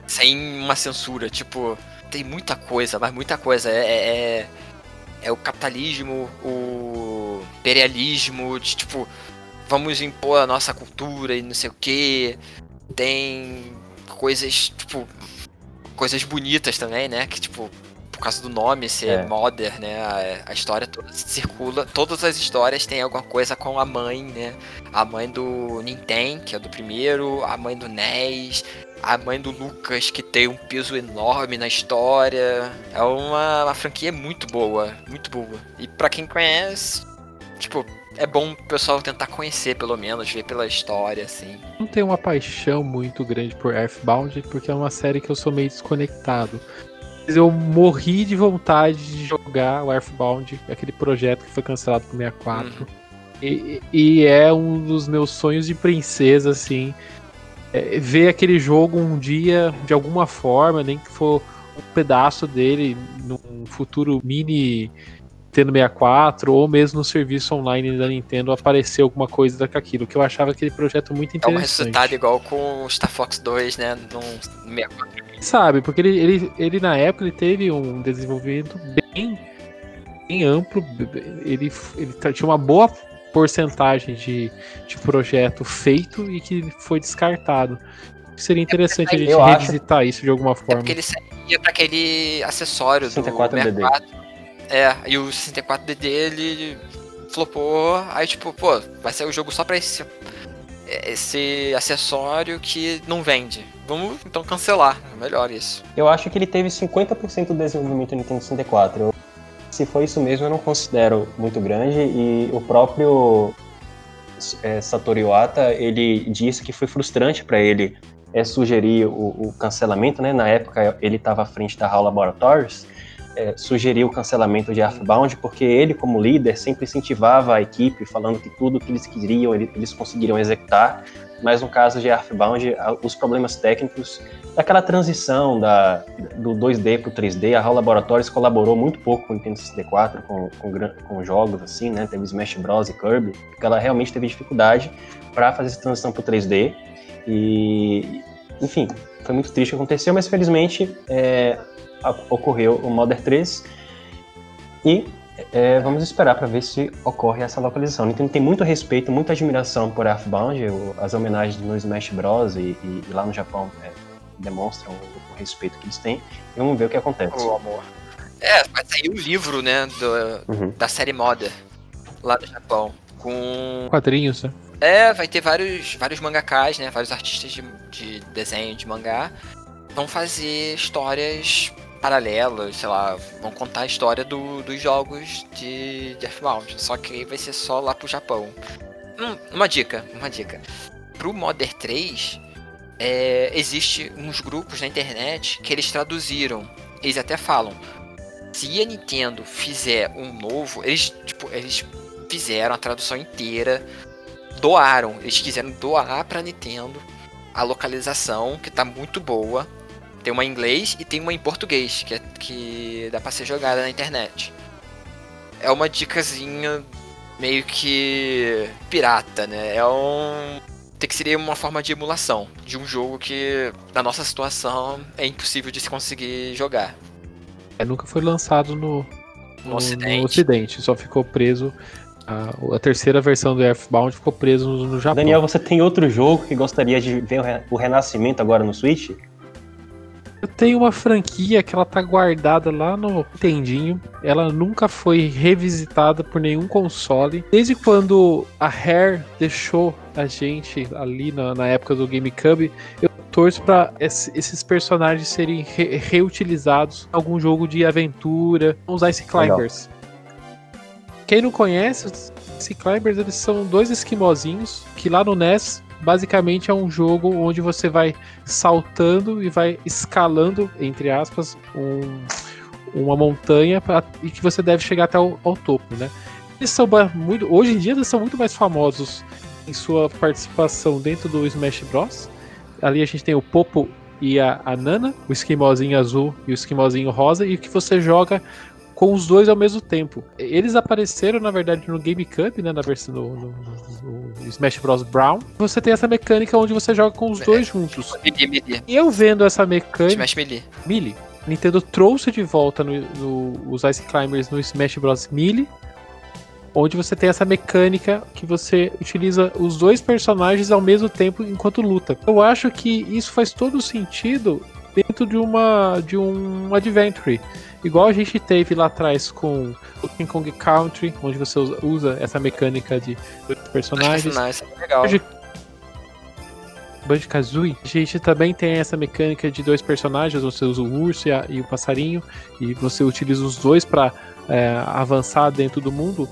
S5: Sem uma censura, tipo, tem muita coisa, mas muita coisa. É, é, é, é o capitalismo, o imperialismo, de tipo, vamos impor a nossa cultura e não sei o que. Tem coisas, tipo, coisas bonitas também, né? Que, tipo, por causa do nome ser é. modern, né? A, a, história toda circula. Todas as histórias têm alguma coisa com a mãe, né? A mãe do Nintendo, que é do primeiro, a mãe do NES, a mãe do Lucas, que tem um peso enorme na história. É uma, uma franquia muito boa, muito boa. E para quem conhece, tipo, é bom o pessoal tentar conhecer, pelo menos, ver pela história, assim.
S3: Não tenho uma paixão muito grande por Earthbound, porque é uma série que eu sou meio desconectado. Mas eu morri de vontade de jogar o Earthbound, aquele projeto que foi cancelado por 64. Uhum. E, e é um dos meus sonhos de princesa, assim é, ver aquele jogo um dia de alguma forma, nem que for um pedaço dele num futuro mini Nintendo 64 ou mesmo no serviço online da Nintendo aparecer alguma coisa daquilo, que eu achava aquele projeto muito interessante. É um
S5: resultado igual com o Star Fox 2, né, no 64.
S3: Sabe, porque ele, ele, ele na época ele teve um desenvolvimento bem, bem amplo, ele, ele tinha uma boa porcentagem de, de projeto feito e que foi descartado. Seria interessante a gente revisitar acho... isso de alguma forma. É
S5: porque ele saía para aquele acessório 64 do 64. DD. É, e o 64DD ele flopou, aí tipo, pô, vai sair o jogo só pra esse, esse acessório que não vende. Vamos então cancelar, é melhor isso.
S4: Eu acho que ele teve 50% do desenvolvimento do Nintendo 64. Eu se foi isso mesmo, eu não considero muito grande. E o próprio é, Satoru Iwata, ele disse que foi frustrante para ele é, sugerir o, o, cancelamento, né? Na época ele estava à frente da HAL Laboratories, é, sugeriu o cancelamento de Earthbound porque ele, como líder, sempre incentivava a equipe, falando que tudo que eles queriam, eles conseguiriam executar. Mas no caso de Earthbound, os problemas técnicos daquela transição da, do 2D para o 3D, a HAL Laboratories colaborou muito pouco com o Nintendo 64, com, com, com jogos assim, né? Teve Smash Bros. e Kirby, porque ela realmente teve dificuldade para fazer essa transição para o 3D. E, enfim, foi muito triste o que aconteceu, mas felizmente é, ocorreu o Modern 3 e É, vamos esperar para ver se ocorre essa localização. Nintendo tem muito respeito, muita admiração por Earthbound, as homenagens no Smash Bros. e, e- e lá no Japão é, demonstram o, o respeito que eles têm. E vamos ver o que acontece.
S5: O amor. É, vai sair um livro, né, do-
S4: Uhum.
S5: da série moda lá no Japão. Com.
S3: Quadrinhos, né?
S5: É, vai ter vários, vários mangakas, né? Vários artistas de, de desenho de mangá. Vão fazer histórias paralelas, sei lá, vão contar a história do- dos jogos de, de Earthbound. Só que aí vai ser só lá pro Japão. Hum, uma dica, uma dica. Pro Modern 3, é, existe uns grupos na internet que eles traduziram. Eles até falam. Se a Nintendo fizer um novo, eles, tipo, eles fizeram a tradução inteira doaram, eles quiseram doar pra Nintendo a localização, que tá muito boa. Tem uma em inglês e tem uma em português, que, é, que dá pra ser jogada na internet. É uma dicasinha meio que pirata, né? É um. Tem que seria uma forma de emulação de um jogo que, na nossa situação, é impossível de se conseguir jogar.
S3: É, nunca foi lançado no,
S5: No Ocidente.
S3: Ocidente, Só ficou preso. A, a terceira versão do Earthbound ficou preso no, no Japão.
S4: Daniel, você tem outro jogo que gostaria de ver o re- o renascimento agora no Switch?
S3: Eu tenho uma franquia que ela tá guardada lá no Nintendinho. Ela nunca foi revisitada por nenhum console. Desde quando a Rare deixou a gente ali na, na época do GameCube, eu torço esse- esses personagens serem re- reutilizados em algum jogo de aventura. Os Ice Climbers. Quem não conhece, os Ice Climbers eles são dois esquimozinhos que lá no NES basicamente é um jogo onde você vai saltando e vai escalando, entre aspas, um- uma montanha pra- e que você deve chegar até o, ao topo, né? Eles são muito, hoje em dia eles são muito mais famosos em sua participação dentro do Smash Bros. Ali a gente tem o Popo e a, a Nana, o esquimozinho azul e o esquimozinho rosa, e que você joga com os dois ao mesmo tempo. Eles apareceram, na verdade, no GameCube, né, na versão no, no- no- no Smash Bros. Brown. Você tem essa mecânica onde você joga com os dois juntos.
S5: Melee, melee.
S3: Eu vendo essa mecânica,
S5: Smash Melee.
S3: Melee, Nintendo trouxe de volta no, no- os Ice Climbers no Smash Bros. Melee, onde você tem essa mecânica que você utiliza os dois personagens ao mesmo tempo enquanto luta. Eu acho que isso faz todo sentido dentro de uma de um adventure. Igual a gente teve lá atrás com o King Kong Country, onde você usa, essa mecânica de personagens.
S5: é legal.
S3: Hoje- Banjo-Kazooie, a gente também tem essa mecânica de dois personagens, você usa o urso e, a- e o passarinho, e você utiliza os dois para avançar dentro do mundo.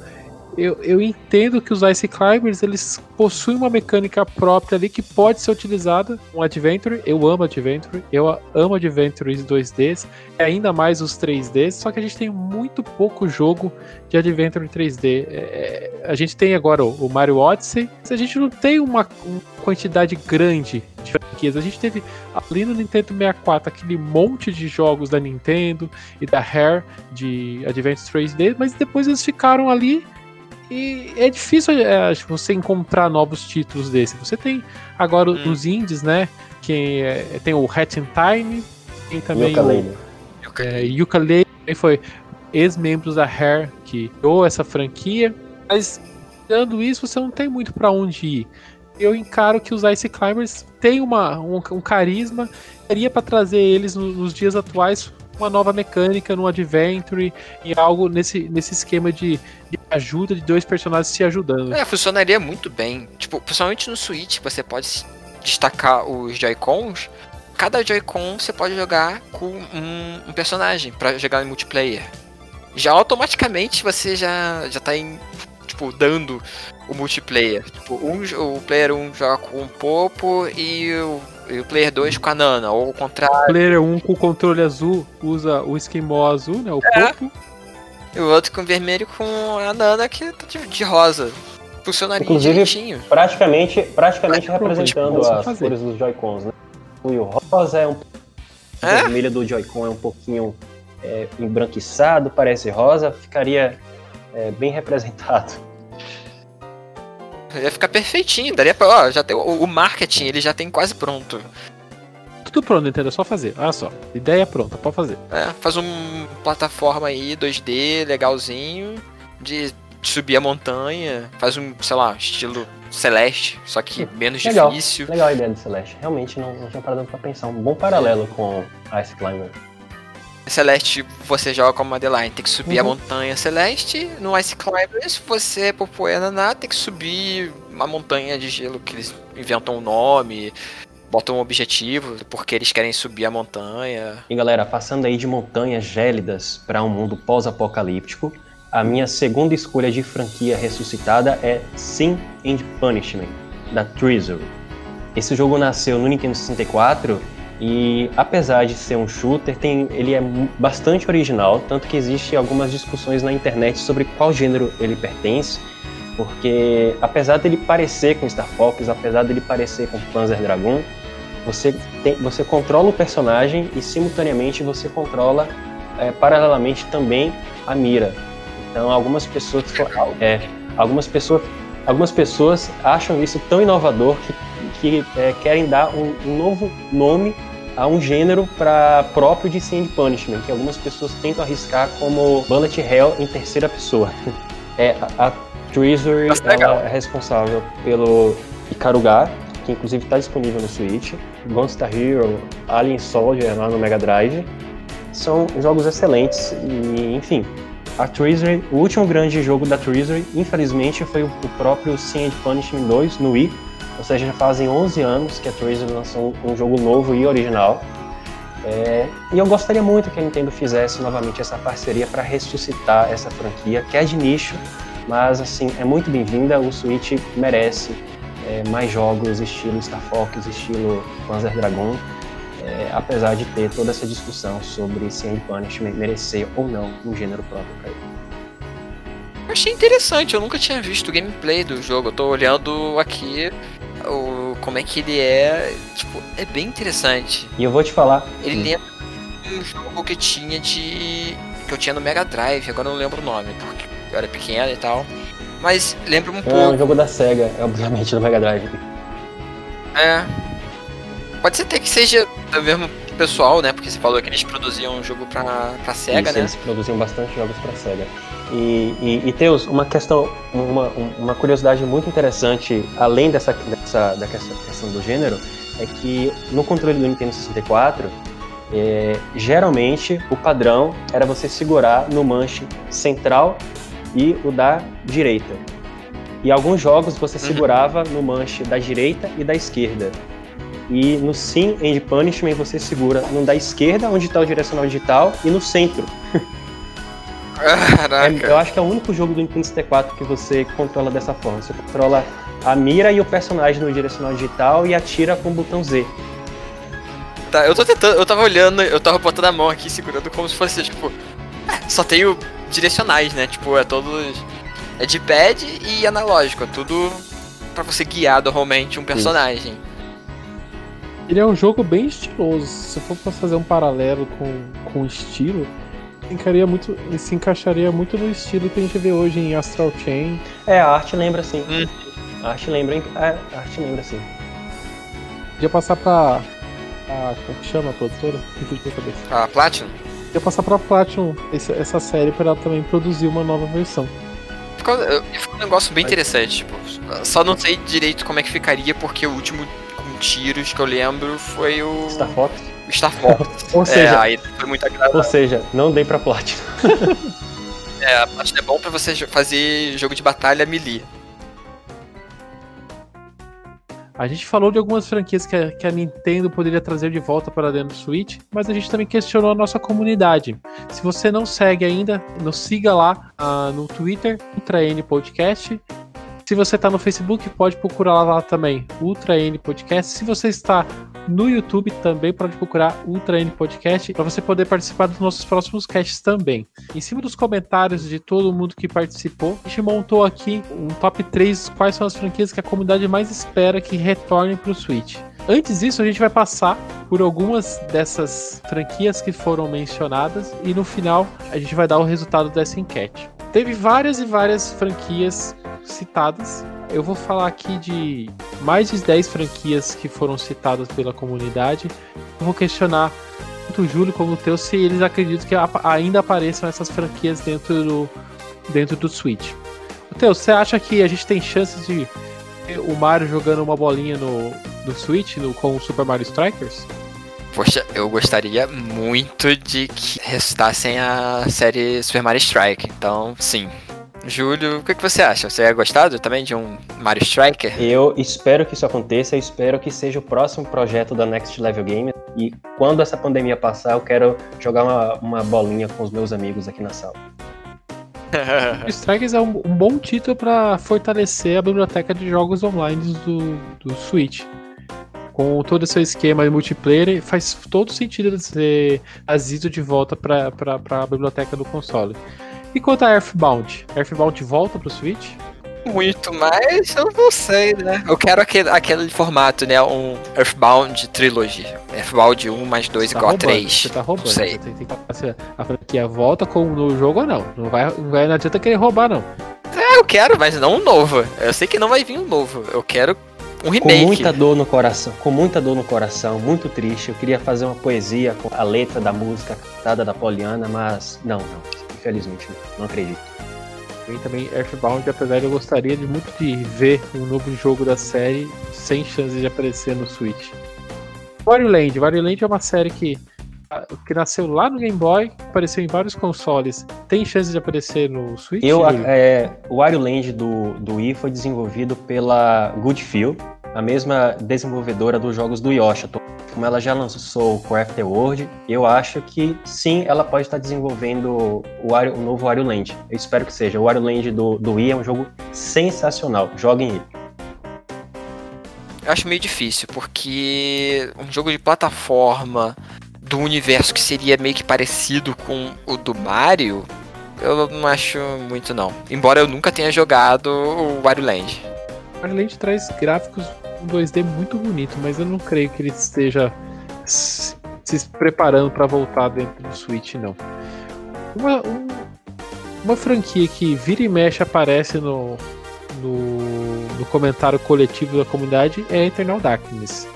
S3: Eu, eu entendo que os Ice Climbers eles possuem uma mecânica própria ali que pode ser utilizada um Adventure. Eu amo Adventure, eu amo Adventures 2Ds, e ainda mais os 3Ds, só que a gente tem muito pouco jogo de Adventure 3D. É, a gente tem agora o, Mario Odyssey, a gente não tem uma, uma quantidade grande de franquias. A gente teve ali no Nintendo 64 aquele monte de jogos da Nintendo e da Rare de Adventure 3D, mas depois eles ficaram ali e é difícil é, você encontrar novos títulos desse. Você tem agora
S5: Hum.
S3: os indies, né? Que é, tem o Hat in Time, tem também o,
S4: Yooka-Laylee.
S3: é, foi ex-membros da Rare que criou essa franquia. Mas, dando isso, você não tem muito pra onde ir. Eu encaro que os Ice Climbers têm uma, um, um carisma, seria pra trazer eles no- nos dias atuais uma nova mecânica no Adventure e algo nesse, nesse esquema de, de ajuda de dois personagens se ajudando.
S5: É, funcionaria muito bem. Tipo, principalmente no Switch, você pode destacar os Joy-Cons. Cada Joy-Con você pode jogar com um, um personagem pra jogar em multiplayer. Já automaticamente você já, já tá em, tipo, dando o multiplayer. Tipo, um, o player 1 joga com o Popo e o, e o player 2 com a Nana, ou o contrário.
S3: Player 1 com o controle azul usa o esquimó azul, né? O
S5: É.
S3: Popo.
S5: E o outro com vermelho com a Nana que tá de, de rosa. Funcionaria
S4: Inclusive,
S5: direitinho.
S4: Praticamente, praticamente
S3: Pronto,
S4: representando
S3: tipo,
S4: as
S3: fazer.
S4: cores dos Joy-Cons, né? O rosa é um o
S5: É?
S4: vermelho do Joy-Con é um pouquinho é, embranquiçado, parece rosa, ficaria é, bem representado.
S5: Ia ficar perfeitinho, daria pra. Ó, já tem o, o marketing, ele já tem quase pronto.
S3: tudo pronto, Nintendo, é só fazer. Olha só, ideia pronta, pode fazer.
S5: É, faz um plataforma aí 2D legalzinho de subir a montanha, faz um, sei lá, estilo Celeste, só que menos
S4: Legal.
S5: difícil.
S4: Legal a ideia do Celeste. Realmente não, não tinha parado pra pensar. Um bom paralelo com Ice Climber.
S5: Celeste você joga como Madeline, tem que subir a
S4: Uhum.
S5: montanha Celeste. No Ice Climbers, você é Popoenaná, tem que subir uma montanha de gelo que eles inventam um nome, botam um objetivo, porque eles querem subir a montanha.
S4: E galera, passando aí de montanhas gélidas para um mundo pós-apocalíptico, a minha segunda escolha de franquia ressuscitada é Sin and Punishment, da Treasury. Esse jogo nasceu no Nintendo 64 e, apesar de ser um shooter, tem, ele é bastante original, tanto que existe algumas discussões na internet sobre qual gênero ele pertence, porque apesar dele parecer com Star Fox, apesar dele parecer com Panzer Dragoon, você, tem, você controla o personagem e simultaneamente você controla é, paralelamente também a mira. Então algumas pessoas é, algumas pessoas algumas pessoas acham isso tão inovador que, que é, querem dar um, um novo nome a um gênero para próprio de Sin and Punishment, que algumas pessoas tentam arriscar como Bullet Hell em terceira pessoa. É, a, Treasury ela é responsável pelo Ikaruga, que inclusive está disponível no Switch, Gunstar Hero, Alien Soldier lá no Mega Drive. São jogos excelentes e, enfim, a Treasury, o último grande jogo da Treasury, infelizmente, foi o, próprio Sin and Punishment 2 no Wii. Ou seja, já fazem 11 anos que a Treasury lançou um, jogo novo e original. É, e eu gostaria muito que a Nintendo fizesse novamente essa parceria para ressuscitar essa franquia, que é de nicho, mas assim é muito bem-vinda. O Switch merece é, mais jogos estilo Star Fox, estilo Panzer Dragon, é, apesar de ter toda essa discussão sobre se End Punishment merecer ou não um gênero próprio para ele.
S5: Achei interessante, eu nunca tinha visto o gameplay do jogo. Eu tô olhando aqui o, como é que ele é. Tipo, é bem interessante.
S4: E eu vou te falar,
S5: Ele
S4: Hum.
S5: lembra um jogo que tinha de. que eu tinha no Mega Drive, agora eu não lembro o nome, porque eu era pequeno e tal. Mas lembra um
S4: é um
S5: pouco.
S4: jogo da SEGA, é obviamente do Mega Drive.
S5: É. Pode ser até que seja do mesmo pessoal, né? Porque você falou que eles produziam um jogo pra, pra SEGA,
S4: Isso,
S5: né?
S4: Eles produziam bastante jogos para SEGA. E, e, e Teus, uma questão, uma, uma curiosidade muito interessante, além dessa, dessa da questão, questão do gênero, é que no controle do Nintendo 64, é, geralmente o padrão era você segurar no manche central e o da direita. E alguns jogos você segurava no manche da direita e da esquerda. E no Sim and Punishment você segura no da esquerda, onde está o direcional digital, e no centro. É,
S5: Caraca.
S4: eu acho que é o único jogo do Nintendo 64 que você controla dessa forma. Você controla a mira e o personagem no direcional digital e atira com o botão Z.
S5: Tá, eu tô tentando, eu tava olhando, eu tava botando a mão aqui, segurando como se fosse, tipo. é, Só tenho direcionais, né? Tipo, é todos. É de pad e analógico, é tudo pra você guiar normalmente um personagem.
S3: Ele é um jogo bem estiloso. Se for pra fazer um paralelo com, com o estilo, encaria muito, ele se encaixaria muito no estilo que a gente vê hoje em Astral Chain.
S4: É, a arte lembra sim.
S5: Hum.
S4: A arte lembra, é, a arte lembra sim.
S3: Podia passar pra. A, como que chama a produtora? A
S5: Platinum?
S3: Podia passar pra Platinum esse- essa série pra ela também produzir uma nova versão.
S5: Ficou, ficou um negócio bem interessante, tipo. Só não sei direito como é que ficaria, porque o último com tiros que eu lembro foi o
S4: Star Fox.
S5: Star Fox.
S4: Ou
S5: é,
S4: seja,
S5: aí foi muito agradável.
S4: ou seja, não dei pra Platinum.
S5: É, a Platinum é bom pra você fazer jogo de batalha melee.
S3: A gente falou de algumas franquias que a, que a Nintendo poderia trazer de volta para dentro do Switch, mas a gente também questionou a nossa comunidade. Se você não segue ainda, nos siga lá ah, no Twitter, Ultra N Podcast. Se você está no Facebook, pode procurar lá também, Ultra N Podcast. Se você está no YouTube, também pode procurar Ultra N Podcast para você poder participar dos nossos próximos casts também. Em cima dos comentários de todo mundo que participou, a gente montou aqui um top 3 quais são as franquias que a comunidade mais espera que retornem para o Switch. Antes disso, a gente vai passar por algumas dessas franquias que foram mencionadas e no final a gente vai dar o resultado dessa enquete. Teve várias e várias franquias citadas. Eu vou falar aqui de mais de 10 franquias que foram citadas pela comunidade. Eu vou questionar tanto o Júlio como o Teu se eles acreditam que ainda apareçam essas franquias dentro do, dentro do Switch. O Teu, você acha que a gente tem chances de o Mario jogando uma bolinha no, no Switch no, com o Super Mario Strikers?
S5: Poxa, eu gostaria muito de que ressuscitassem a série Super Mario Strike. Então, sim. Júlio, o que, que você acha? Você é gostado também de um Mario Striker?
S4: Eu espero que isso aconteça, eu espero que seja o próximo projeto da Next Level Games. E quando essa pandemia passar, eu quero jogar uma, uma bolinha com os meus amigos aqui na sala.
S3: Strikers é um, um bom título para fortalecer a biblioteca de jogos online do, do Switch com todo esse esquema de multiplayer, faz todo sentido ser trazido de volta para a biblioteca do console. E quanto a Earthbound? Earthbound volta pro Switch?
S5: Muito, mas eu não sei, né? Eu quero aquele, aquele formato, né? Um Earthbound Trilogy. Earthbound 1 mais 2 igual
S3: tá
S5: a 3.
S3: Você tá roubando.
S5: Não sei.
S3: Você tem que falar se a franquia volta com no jogo ou não. Não, vai, não, vai, não adianta querer roubar, não.
S5: É, eu quero, mas não um novo. Eu sei que não vai vir um novo. Eu quero um remake.
S4: Com muita dor no coração, com muita dor no coração, muito triste. Eu queria fazer uma poesia com a letra da música cantada da Poliana, mas não, não. Infelizmente, não, não acredito.
S3: E também Earthbound, apesar de eu gostaria de muito de ver um novo jogo da série sem chance de aparecer no Switch. Wario Land. Wario Land é uma série que, que nasceu lá no Game Boy, apareceu em vários consoles. Tem chance de aparecer no Switch?
S4: Eu, é, o Wario Land do, do Wii foi desenvolvido pela Goodfield, a mesma desenvolvedora dos jogos do Yoshi. Como ela já lançou o Craft World, eu acho que sim, ela pode estar desenvolvendo o, Wario, o novo Wario Land. Eu espero que seja. O Wario Land do, do Wii é um jogo sensacional. Joguem ele.
S5: Eu acho meio difícil, porque um jogo de plataforma do universo que seria meio que parecido com o do Mario, eu não acho muito não. Embora eu nunca tenha jogado o Wario Land.
S3: Wario Land traz gráficos um 2D muito bonito, mas eu não creio que ele esteja se preparando para voltar dentro do Switch, não. Uma, um, uma franquia que vira e mexe aparece no, no, no comentário coletivo da comunidade é Eternal Darkness.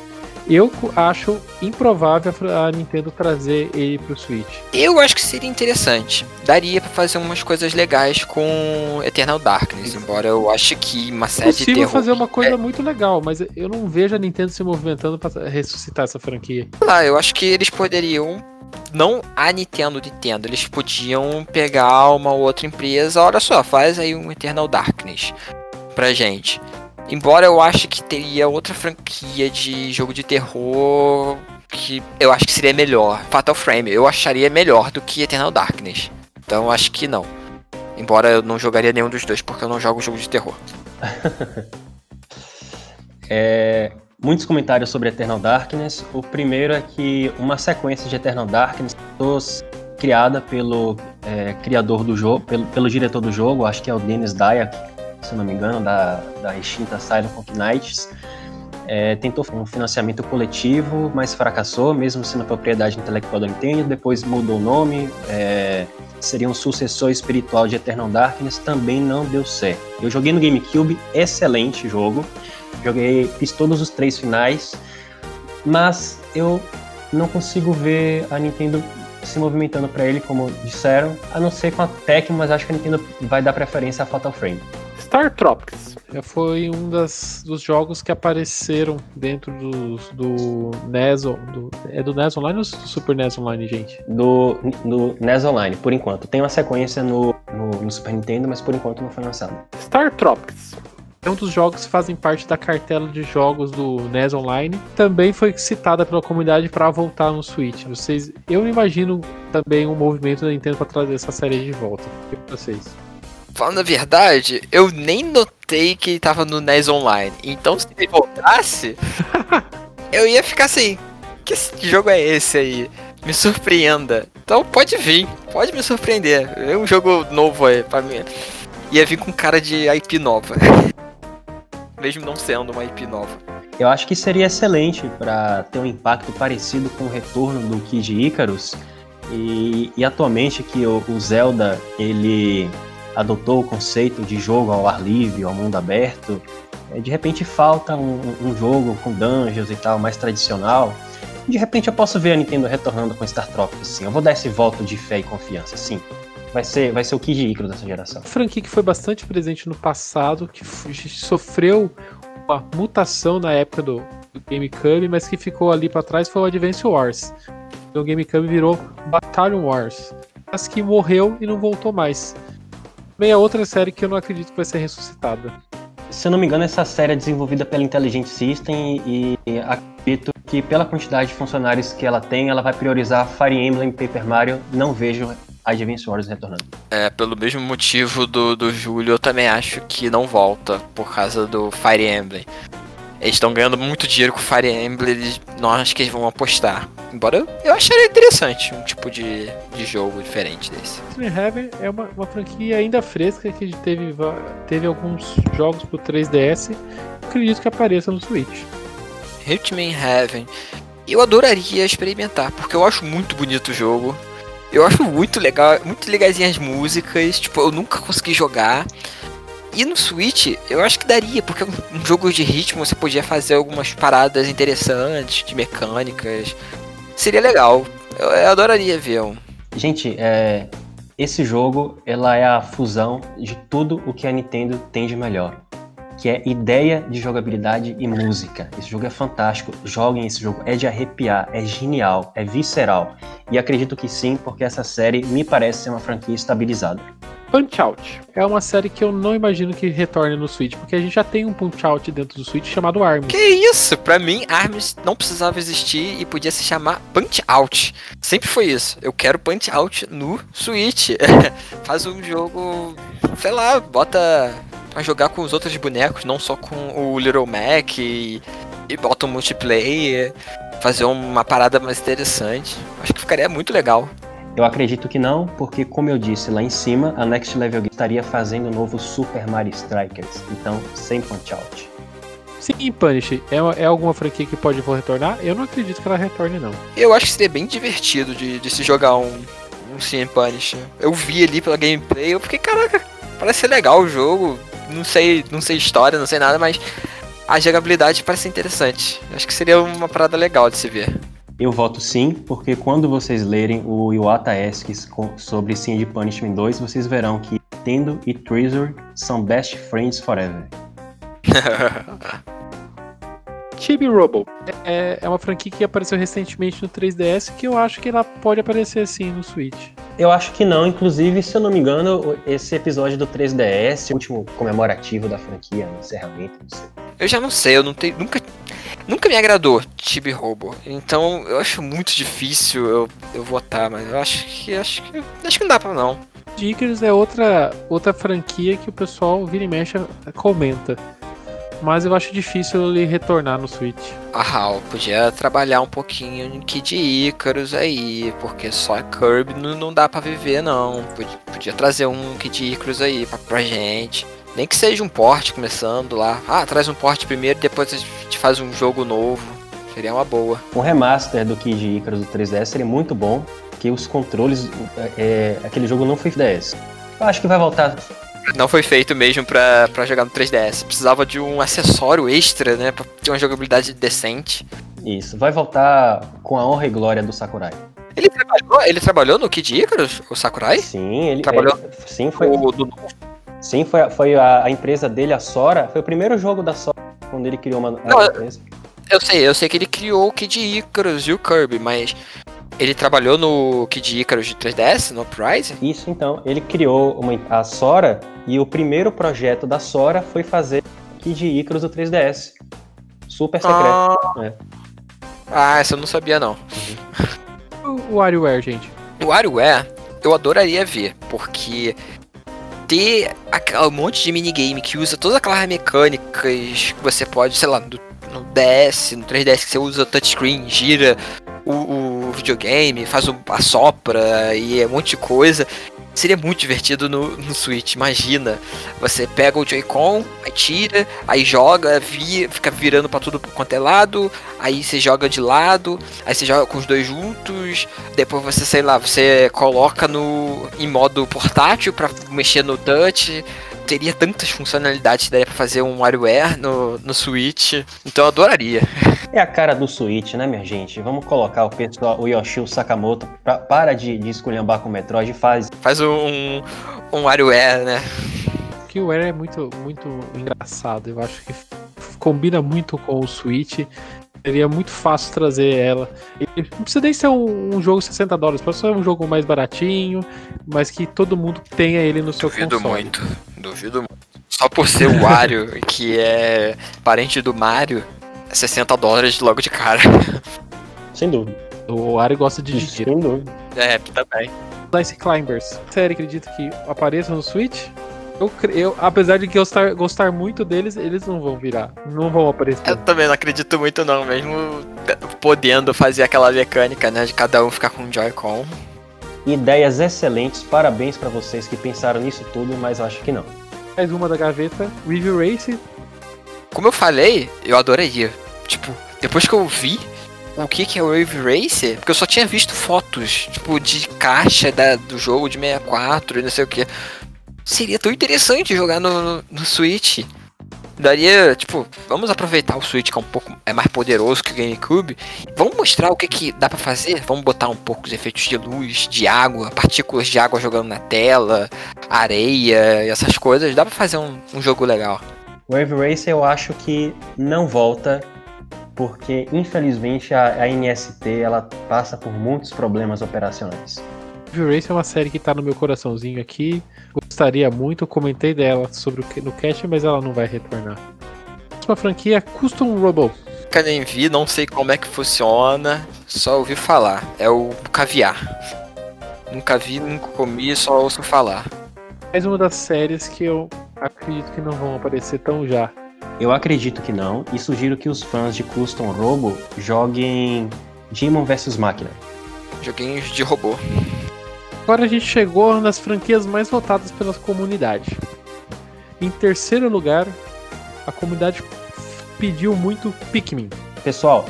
S3: Eu acho improvável a Nintendo trazer ele pro Switch.
S5: Eu acho que seria interessante. Daria para fazer umas coisas legais com Eternal Darkness, embora eu ache que uma série
S3: é possível
S5: de terror...
S3: fazer uma coisa é... muito legal, mas eu não vejo a Nintendo se movimentando para ressuscitar essa franquia.
S5: Ah, eu acho que eles poderiam não a Nintendo Nintendo, eles podiam pegar uma outra empresa, olha só, faz aí um Eternal Darkness pra gente. Embora eu ache que teria outra franquia de jogo de terror que eu acho que seria melhor. Fatal Frame, eu acharia melhor do que Eternal Darkness. Então acho que não. Embora eu não jogaria nenhum dos dois porque eu não jogo jogo de terror.
S4: é, muitos comentários sobre Eternal Darkness. O primeiro é que uma sequência de Eternal Darkness criada pelo é, criador do jogo, pelo, pelo diretor do jogo, acho que é o Dennis Dyer, se não me engano, da, da extinta Silent Knights. É, tentou um financiamento coletivo, mas fracassou, mesmo sendo propriedade intelectual da Nintendo. Depois mudou o nome, é, seria um sucessor espiritual de Eternal Darkness, também não deu certo. Eu joguei no GameCube, excelente jogo. Joguei, fiz todos os três finais, mas eu não consigo ver a Nintendo se movimentando para ele, como disseram, a não ser com a Tecmo, mas acho que a Nintendo vai dar preferência a Fatal Frame.
S1: Star Tropics.
S3: Já foi um das, dos jogos que apareceram dentro do, do NES. Do, é do NES Online ou do Super NES Online, gente?
S4: Do, do NES Online, por enquanto. Tem uma sequência no, no, no Super Nintendo, mas por enquanto não foi lançado.
S1: Star Tropics.
S3: É um dos jogos que fazem parte da cartela de jogos do NES Online. Também foi citada pela comunidade para voltar no Switch. Vocês, eu imagino também um movimento da Nintendo para trazer essa série de volta. E vocês?
S5: Falando a verdade, eu nem notei que ele tava no NES Online. Então, se ele voltasse, eu ia ficar assim: que jogo é esse aí? Me surpreenda. Então, pode vir, pode me surpreender. É um jogo novo aí pra mim. Ia vir com cara de IP nova. Mesmo não sendo uma IP nova.
S4: Eu acho que seria excelente para ter um impacto parecido com o retorno do Kid Icarus. E, e atualmente que o, o Zelda ele adotou o conceito de jogo ao ar livre, ao mundo aberto, É, de repente falta um, um jogo com dungeons e tal, mais tradicional. De repente eu posso ver a Nintendo retornando com Star Tropics, sim. Eu vou dar esse voto de fé e confiança, sim. Vai ser, vai ser o Kid Icarus dessa geração.
S3: Franquia que foi bastante presente no passado, que sofreu uma mutação na época do, GameCube, mas que ficou ali pra trás foi o Advance Wars. O GameCube virou Battalion Wars, mas que morreu e não voltou mais. Também é outra série que eu não acredito que vai ser ressuscitada.
S4: Se eu não me engano, essa série é desenvolvida pela Intelligent System e, e acredito que pela quantidade de funcionários que ela tem, ela vai priorizar Fire Emblem e Paper Mario. Não vejo Advance Wars retornando.
S5: É, pelo mesmo motivo do, do Júlio, eu também acho que não volta por causa do Fire Emblem. Eles estão ganhando muito dinheiro com o Fire Emblem, eles não acho que eles vão apostar. Embora eu, acharia interessante um tipo de, de jogo diferente desse.
S3: Hitman Heaven é uma, uma franquia ainda fresca que teve, teve alguns jogos pro 3DS. Acredito que apareça no Switch.
S5: Hitman Heaven. Eu adoraria experimentar, porque eu acho muito bonito o jogo. Eu acho muito legal, muito legalzinho as músicas. Tipo, eu nunca consegui jogar. E no Switch, eu acho que daria, porque um jogo de ritmo, você podia fazer algumas paradas interessantes, de mecânicas. Seria legal. Eu, eu adoraria ver um.
S4: Gente, é, esse jogo ela é a fusão de tudo o que a Nintendo tem de melhor, que é ideia de jogabilidade e música. Esse jogo é fantástico, joguem esse jogo, é de arrepiar, é genial, é visceral. E acredito que sim, porque essa série me parece ser uma franquia estabilizada.
S1: Punch Out.
S3: É uma série que eu não imagino que retorne no Switch, porque a gente já tem um Punch Out dentro do Switch chamado ARMS.
S5: Que isso? Pra mim, Arms não precisava existir e podia se chamar Punch Out. Sempre foi isso. Eu quero Punch Out no Switch. Faz um jogo, sei lá, bota pra jogar com os outros bonecos, não só com o Little Mac e, e bota um multiplayer, fazer uma parada mais interessante. Acho que ficaria muito legal.
S4: Eu acredito que não, porque como eu disse lá em cima, a Next Level Games estaria fazendo o novo Super Mario Strikers, então sem Punch Out.
S3: Sim, Punish, é, é alguma franquia que pode retornar? Eu não acredito que ela retorne, não.
S5: Eu acho que seria bem divertido de, de se jogar um, um Sim Punish. Eu vi ali pela gameplay, eu fiquei, caraca, parece ser legal o jogo. Não sei, não sei história, não sei nada, mas a jogabilidade parece interessante. Acho que seria uma parada legal de se ver.
S4: Eu voto sim, porque quando vocês lerem o Iwata Esques sobre Sin de Punishment 2, vocês verão que Nintendo e Treasure são best friends forever.
S1: Chibi Robo.
S3: É, é uma franquia que apareceu recentemente no 3DS que eu acho que ela pode aparecer sim no Switch.
S4: Eu acho que não, inclusive, se eu não me engano, esse episódio do 3DS, o último comemorativo da franquia, no encerramento, não sei.
S5: Eu já não sei, eu não tenho. Nunca. Nunca me agradou Chibi Robo. Então eu acho muito difícil eu, eu votar, mas eu acho que. Acho que. Acho que não dá pra não.
S3: Dickers é outra, outra franquia que o pessoal vira e mexe comenta. Mas eu acho difícil ele retornar no Switch.
S5: A HAL podia trabalhar um pouquinho em Kid Icarus aí, porque só Kirby não, não dá pra viver não. Podia, podia trazer um Kid Icarus aí pra, pra gente. Nem que seja um porte começando lá. Ah, traz um porte primeiro, depois a gente faz um jogo novo. Seria uma boa.
S4: Um remaster do Kid Icarus do 3DS seria muito bom, porque os controles, é, aquele jogo não foi 10. Eu acho que vai voltar
S5: Não foi feito mesmo pra, pra jogar no 3DS. Precisava de um acessório extra, né? Pra ter uma jogabilidade decente.
S4: isso, vai voltar com a honra e glória do Sakurai.
S5: Ele trabalhou, ele trabalhou no Kid Icarus, o Sakurai?
S4: Sim, ele
S5: Trabalhou?
S4: é, sim, foi,
S5: O do
S4: sim, foi, a- foi a, a empresa dele, a Sora, foi o primeiro jogo da Sora quando ele criou uma
S5: Não,
S4: empresa.
S5: Eu sei, eu sei que ele criou o Kid Icarus e o Kirby, mas ele trabalhou no Kid Icarus de 3DS, no Uprising?
S4: Isso, então, ele criou uma, a Sora e o primeiro projeto da Sora foi fazer Kid Icarus do 3DS. Super secreto.
S5: Ah,
S4: É.
S5: ah, essa eu não sabia não.
S3: O WarioWare, gente.
S5: O WarioWare, eu adoraria ver, porque ter aquele monte de minigame que usa todas aquelas mecânicas que você pode, sei lá, no, DS, no 3DS que você usa touchscreen, gira o, o videogame, faz o, a sopra e um monte de coisa. Seria muito divertido no, no Switch, imagina. Você pega o Joy-Con, tira, aí joga, vi, fica virando pra tudo quanto é lado, aí você joga de lado, aí você joga com os dois juntos, depois você, sei lá, você coloca no em modo portátil pra mexer no touch. Teria tantas funcionalidades que daria pra fazer um WarioWare no, no Switch. Então eu adoraria.
S4: É a cara do Switch, né, minha gente? Vamos colocar o pessoal, o Yoshio Sakamoto, pra, para de, de esculhambar com o Metroid e faz.
S5: Faz um, um WarioWare, né?
S3: Que o Air é muito, muito engraçado. Eu acho que combina muito com o Switch. Seria muito fácil trazer ela. E não precisa nem ser um, um jogo 60 dólares, pode ser um jogo mais baratinho, mas que todo mundo tenha ele no seu
S5: Duvido
S3: console.
S5: muito. Duvido muito. Só por ser o Wario, que é parente do Mario, é 60 dólares logo de cara.
S4: Sem dúvida.
S3: O Ari gosta de dinheiro.
S4: Sem dúvida.
S5: É, também.
S3: Dice Climbers. Série, acredito que apareça no Switch? Eu, eu, apesar de gostar, gostar muito deles, eles não vão virar. Não vão aparecer.
S5: Eu também não acredito muito não, mesmo podendo fazer aquela mecânica, né, de cada um ficar com um Joy-Con.
S4: Ideias excelentes, parabéns pra vocês que pensaram nisso tudo, mas eu acho que não.
S3: Mais uma da gaveta. Review Race.
S5: Como eu falei, eu adoraria. Tipo, depois que eu vi o que que é o Wave Racer, porque eu só tinha visto fotos, tipo, de caixa da, do jogo de 64 e não sei o que. Seria tão interessante jogar no, no, Switch. Daria, tipo, vamos aproveitar o Switch que é um pouco é mais poderoso que o GameCube. Vamos mostrar o que que dá pra fazer. Vamos botar um pouco os efeitos de luz, de água, partículas de água jogando na tela, areia essas coisas. Dá pra fazer um, um jogo legal.
S4: Wave Racer eu acho que não volta, porque infelizmente a, a NST ela passa por muitos problemas operacionais.
S3: Review Race é uma série que tá no meu coraçãozinho aqui. Gostaria muito, comentei dela sobre o que- no cast, mas ela não vai retornar. Próxima franquia Custom Robo.
S5: Nunca nem vi, não sei como é que funciona, só ouvi falar. É o caviar. Nunca vi, nunca comi, só ouço falar.
S3: Mais uma das séries que eu acredito que não vão aparecer tão já.
S4: Eu acredito que não, e sugiro que os fãs de Custom Robo joguem Demon vs Máquina.
S5: Joguinhos de robô.
S3: Agora a gente chegou nas franquias mais votadas pela comunidade. Em terceiro lugar, a comunidade pediu muito Pikmin.
S4: Pessoal,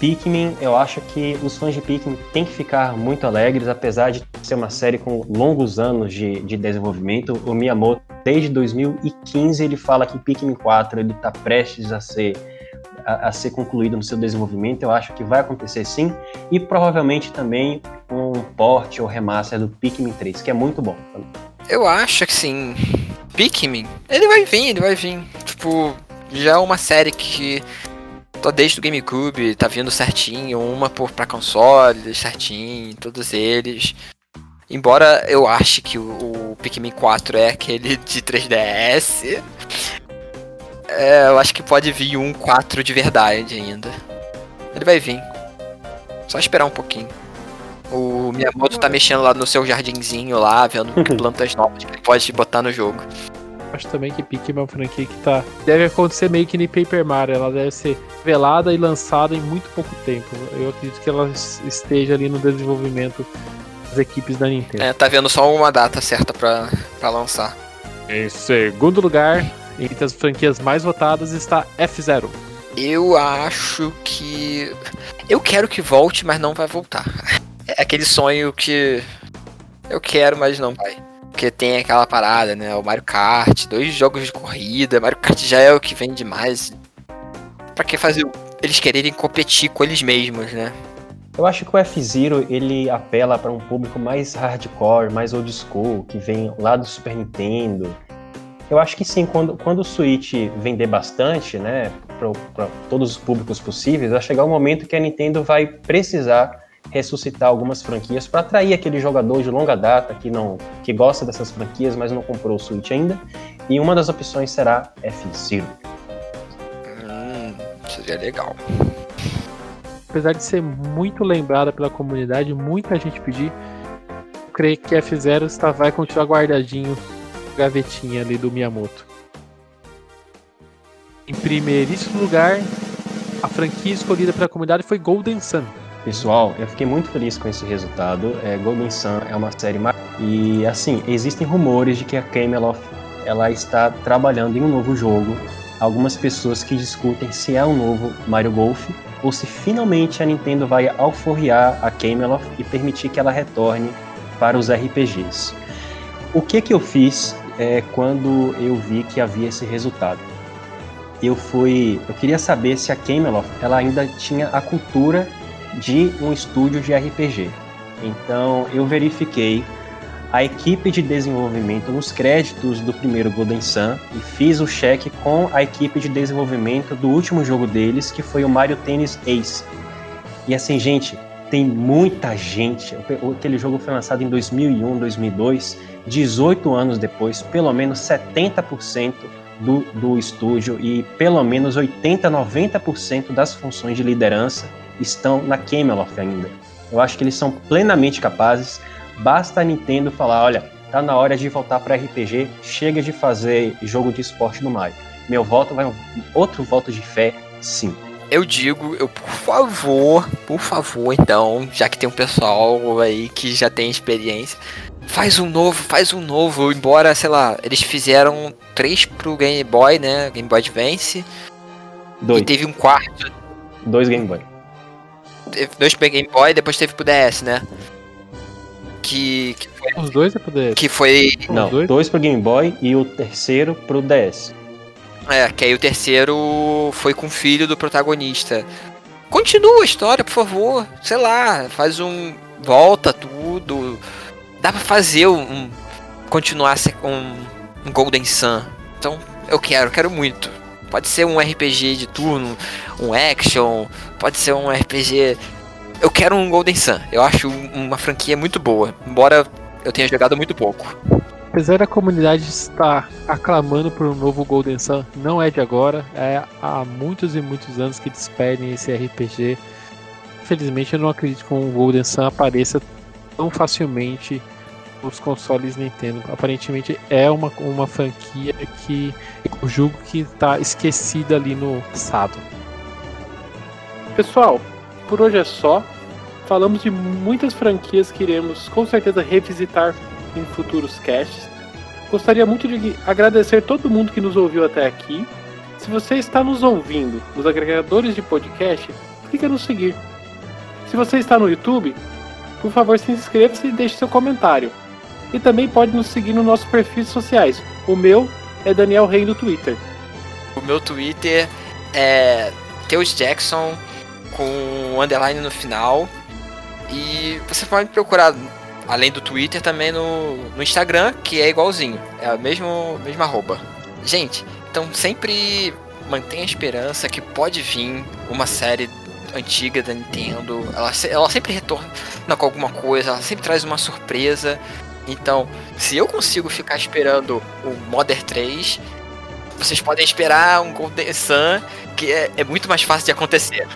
S4: Pikmin, eu acho que os fãs de Pikmin têm que ficar muito alegres, apesar de ser uma série com longos anos de, de desenvolvimento. O Miyamoto, desde 2015, ele fala que Pikmin 4 ele está prestes a ser a, a ser concluído no seu desenvolvimento. Eu acho que vai acontecer sim, e provavelmente também um port ou remaster do Pikmin 3, que é muito bom.
S5: Eu acho que sim. Pikmin, ele vai vir, ele vai vir. Tipo, já é uma série que tá desde o GameCube, tá vindo certinho, uma por pra console, certinho, todos eles. Embora eu ache que o, o Pikmin 4 é aquele de 3DS, é, eu acho que pode vir um 4 de verdade ainda. Ele vai vir. Só esperar um pouquinho. O Miyamoto tá mexendo lá no seu jardinzinho lá, vendo que plantas novas que ele pode botar no jogo.
S3: Acho também que Pikmin é uma franquia que tá. Deve acontecer meio que nem Paper Mario. Ela deve ser velada e lançada em muito pouco tempo. Eu acredito que ela es- esteja ali no desenvolvimento das equipes da Nintendo.
S5: É, tá vendo só uma data certa pra, pra lançar.
S3: Em segundo lugar, entre as franquias mais votadas, está F-Zero.
S5: Eu acho que. Eu quero que volte, mas não vai voltar. É aquele sonho que. Eu quero, mas não vai. Porque tem aquela parada, né? O Mario Kart, dois jogos de corrida. Mario Kart já é o que vem demais. Pra que fazer eles quererem competir com eles mesmos, né?
S4: Eu acho que o F-Zero ele apela para um público mais hardcore, mais old school, que vem lá do Super Nintendo. Eu acho que sim, quando, quando o Switch vender bastante, né, para todos os públicos possíveis, vai chegar um momento que a Nintendo vai precisar ressuscitar algumas franquias para atrair aquele jogador de longa data que não que gosta dessas franquias, mas não comprou o Switch ainda. E uma das opções será F-Zero.
S5: Hum, seria legal.
S3: Apesar de ser muito lembrada pela comunidade, muita gente pedir, eu creio que F-Zero está, vai continuar guardadinho gavetinha ali do Miyamoto. Em primeiríssimo lugar, a franquia escolhida pela comunidade foi Golden Sun.
S4: Pessoal, eu fiquei muito feliz com esse resultado. É, Golden Sun é uma série e assim existem rumores de que a Camelot ela está trabalhando em um novo jogo. Algumas pessoas que discutem se é um novo Mario Golf ou se finalmente a Nintendo vai alforriar a Camelot e permitir que ela retorne para os RPGs. O que que eu fiz? É, quando eu vi que havia esse resultado. Eu fui, eu queria saber se a Camelot ela ainda tinha a cultura de um estúdio de RPG. Então eu verifiquei a equipe de desenvolvimento nos créditos do primeiro Golden Sun e fiz o cheque com a equipe de desenvolvimento do último jogo deles, que foi o Mario Tennis Ace. E assim, gente, tem muita gente. Aquele jogo foi lançado em 2001, 2002, 18 anos depois, pelo menos 70% do, do estúdio e pelo menos 80, 90% das funções de liderança estão na Camelot ainda. Eu acho que eles são plenamente capazes. Basta a Nintendo falar, olha, tá na hora de voltar para RPG, chega de fazer jogo de esporte no Mario. Meu voto vai outro voto de fé, sim.
S5: Eu digo, eu por favor, por favor, então, já que tem um pessoal aí que já tem experiência, faz um novo, faz um novo, embora, sei lá, eles fizeram três pro Game Boy, né? Game Boy Advance.
S4: Dois.
S5: E teve um quarto.
S4: Dois Game Boy.
S5: Dois pro Game Boy, depois teve pro DS, né? Que, que foi.
S3: Os dois é pro DS.
S5: Que foi.
S4: Não,
S3: dois?
S4: dois pro Game Boy e o terceiro pro DS.
S5: É, que aí o terceiro foi com o filho do protagonista. Continua a história, por favor. Sei lá, faz um. Volta tudo. Dá pra fazer um. continuar com um, Golden Sun. Então, eu quero, quero muito. Pode ser um RPG de turno, um action, pode ser um RPG. Eu quero um Golden Sun. Eu acho uma franquia muito boa, embora eu tenha jogado muito pouco.
S3: Apesar da comunidade estar aclamando por um novo Golden Sun, não é de agora, é há muitos e muitos anos que despedem esse RPG. Infelizmente, eu não acredito que um Golden Sun apareça tão facilmente nos consoles Nintendo. Aparentemente, é uma, uma franquia que eu julgo que está esquecida ali no passado.
S1: Pessoal, por hoje é só. Falamos de muitas franquias que iremos com certeza revisitar em futuros casts. Gostaria muito de agradecer todo mundo que nos ouviu até aqui. Se você está nos ouvindo nos agregadores de podcast, clica no seguir. Se você está no YouTube, por favor se inscreva-se e deixe seu comentário. E também pode nos seguir nos nossos perfis sociais. O meu é Daniel Rei no Twitter.
S5: O meu Twitter é Teus Jackson com um underline no final. E você pode procurar, além do Twitter, também no, no Instagram, que é igualzinho. É a mesma, mesma arroba. Gente, então sempre mantenha a esperança que pode vir uma série antiga da Nintendo. Ela, ela sempre retorna com alguma coisa, ela sempre traz uma surpresa. Então, se eu consigo ficar esperando o Modern 3, vocês podem esperar um Golden Sun, que é, é muito mais fácil de acontecer.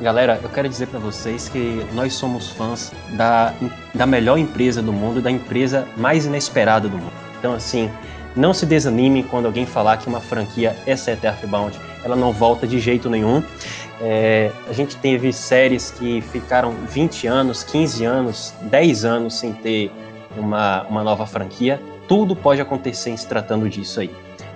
S4: Galera, eu quero dizer para vocês que nós somos fãs da, da melhor empresa do mundo, da empresa mais inesperada do mundo. Então, assim, não se desanime quando alguém falar que uma franquia, exceto Earthbound, ela não volta de jeito nenhum. É, a gente teve séries que ficaram 20 anos, 15 anos, 10 anos sem ter uma, uma nova franquia. Tudo pode acontecer em se tratando disso aí.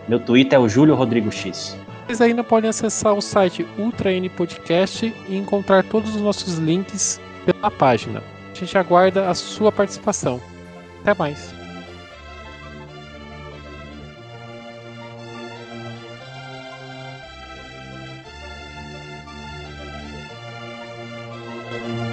S4: Meu Twitter é o Júlio Rodrigo X.
S3: Vocês ainda podem acessar o site Ultra N Podcast e encontrar todos os nossos links pela página. A gente aguarda a sua participação. Até mais! thank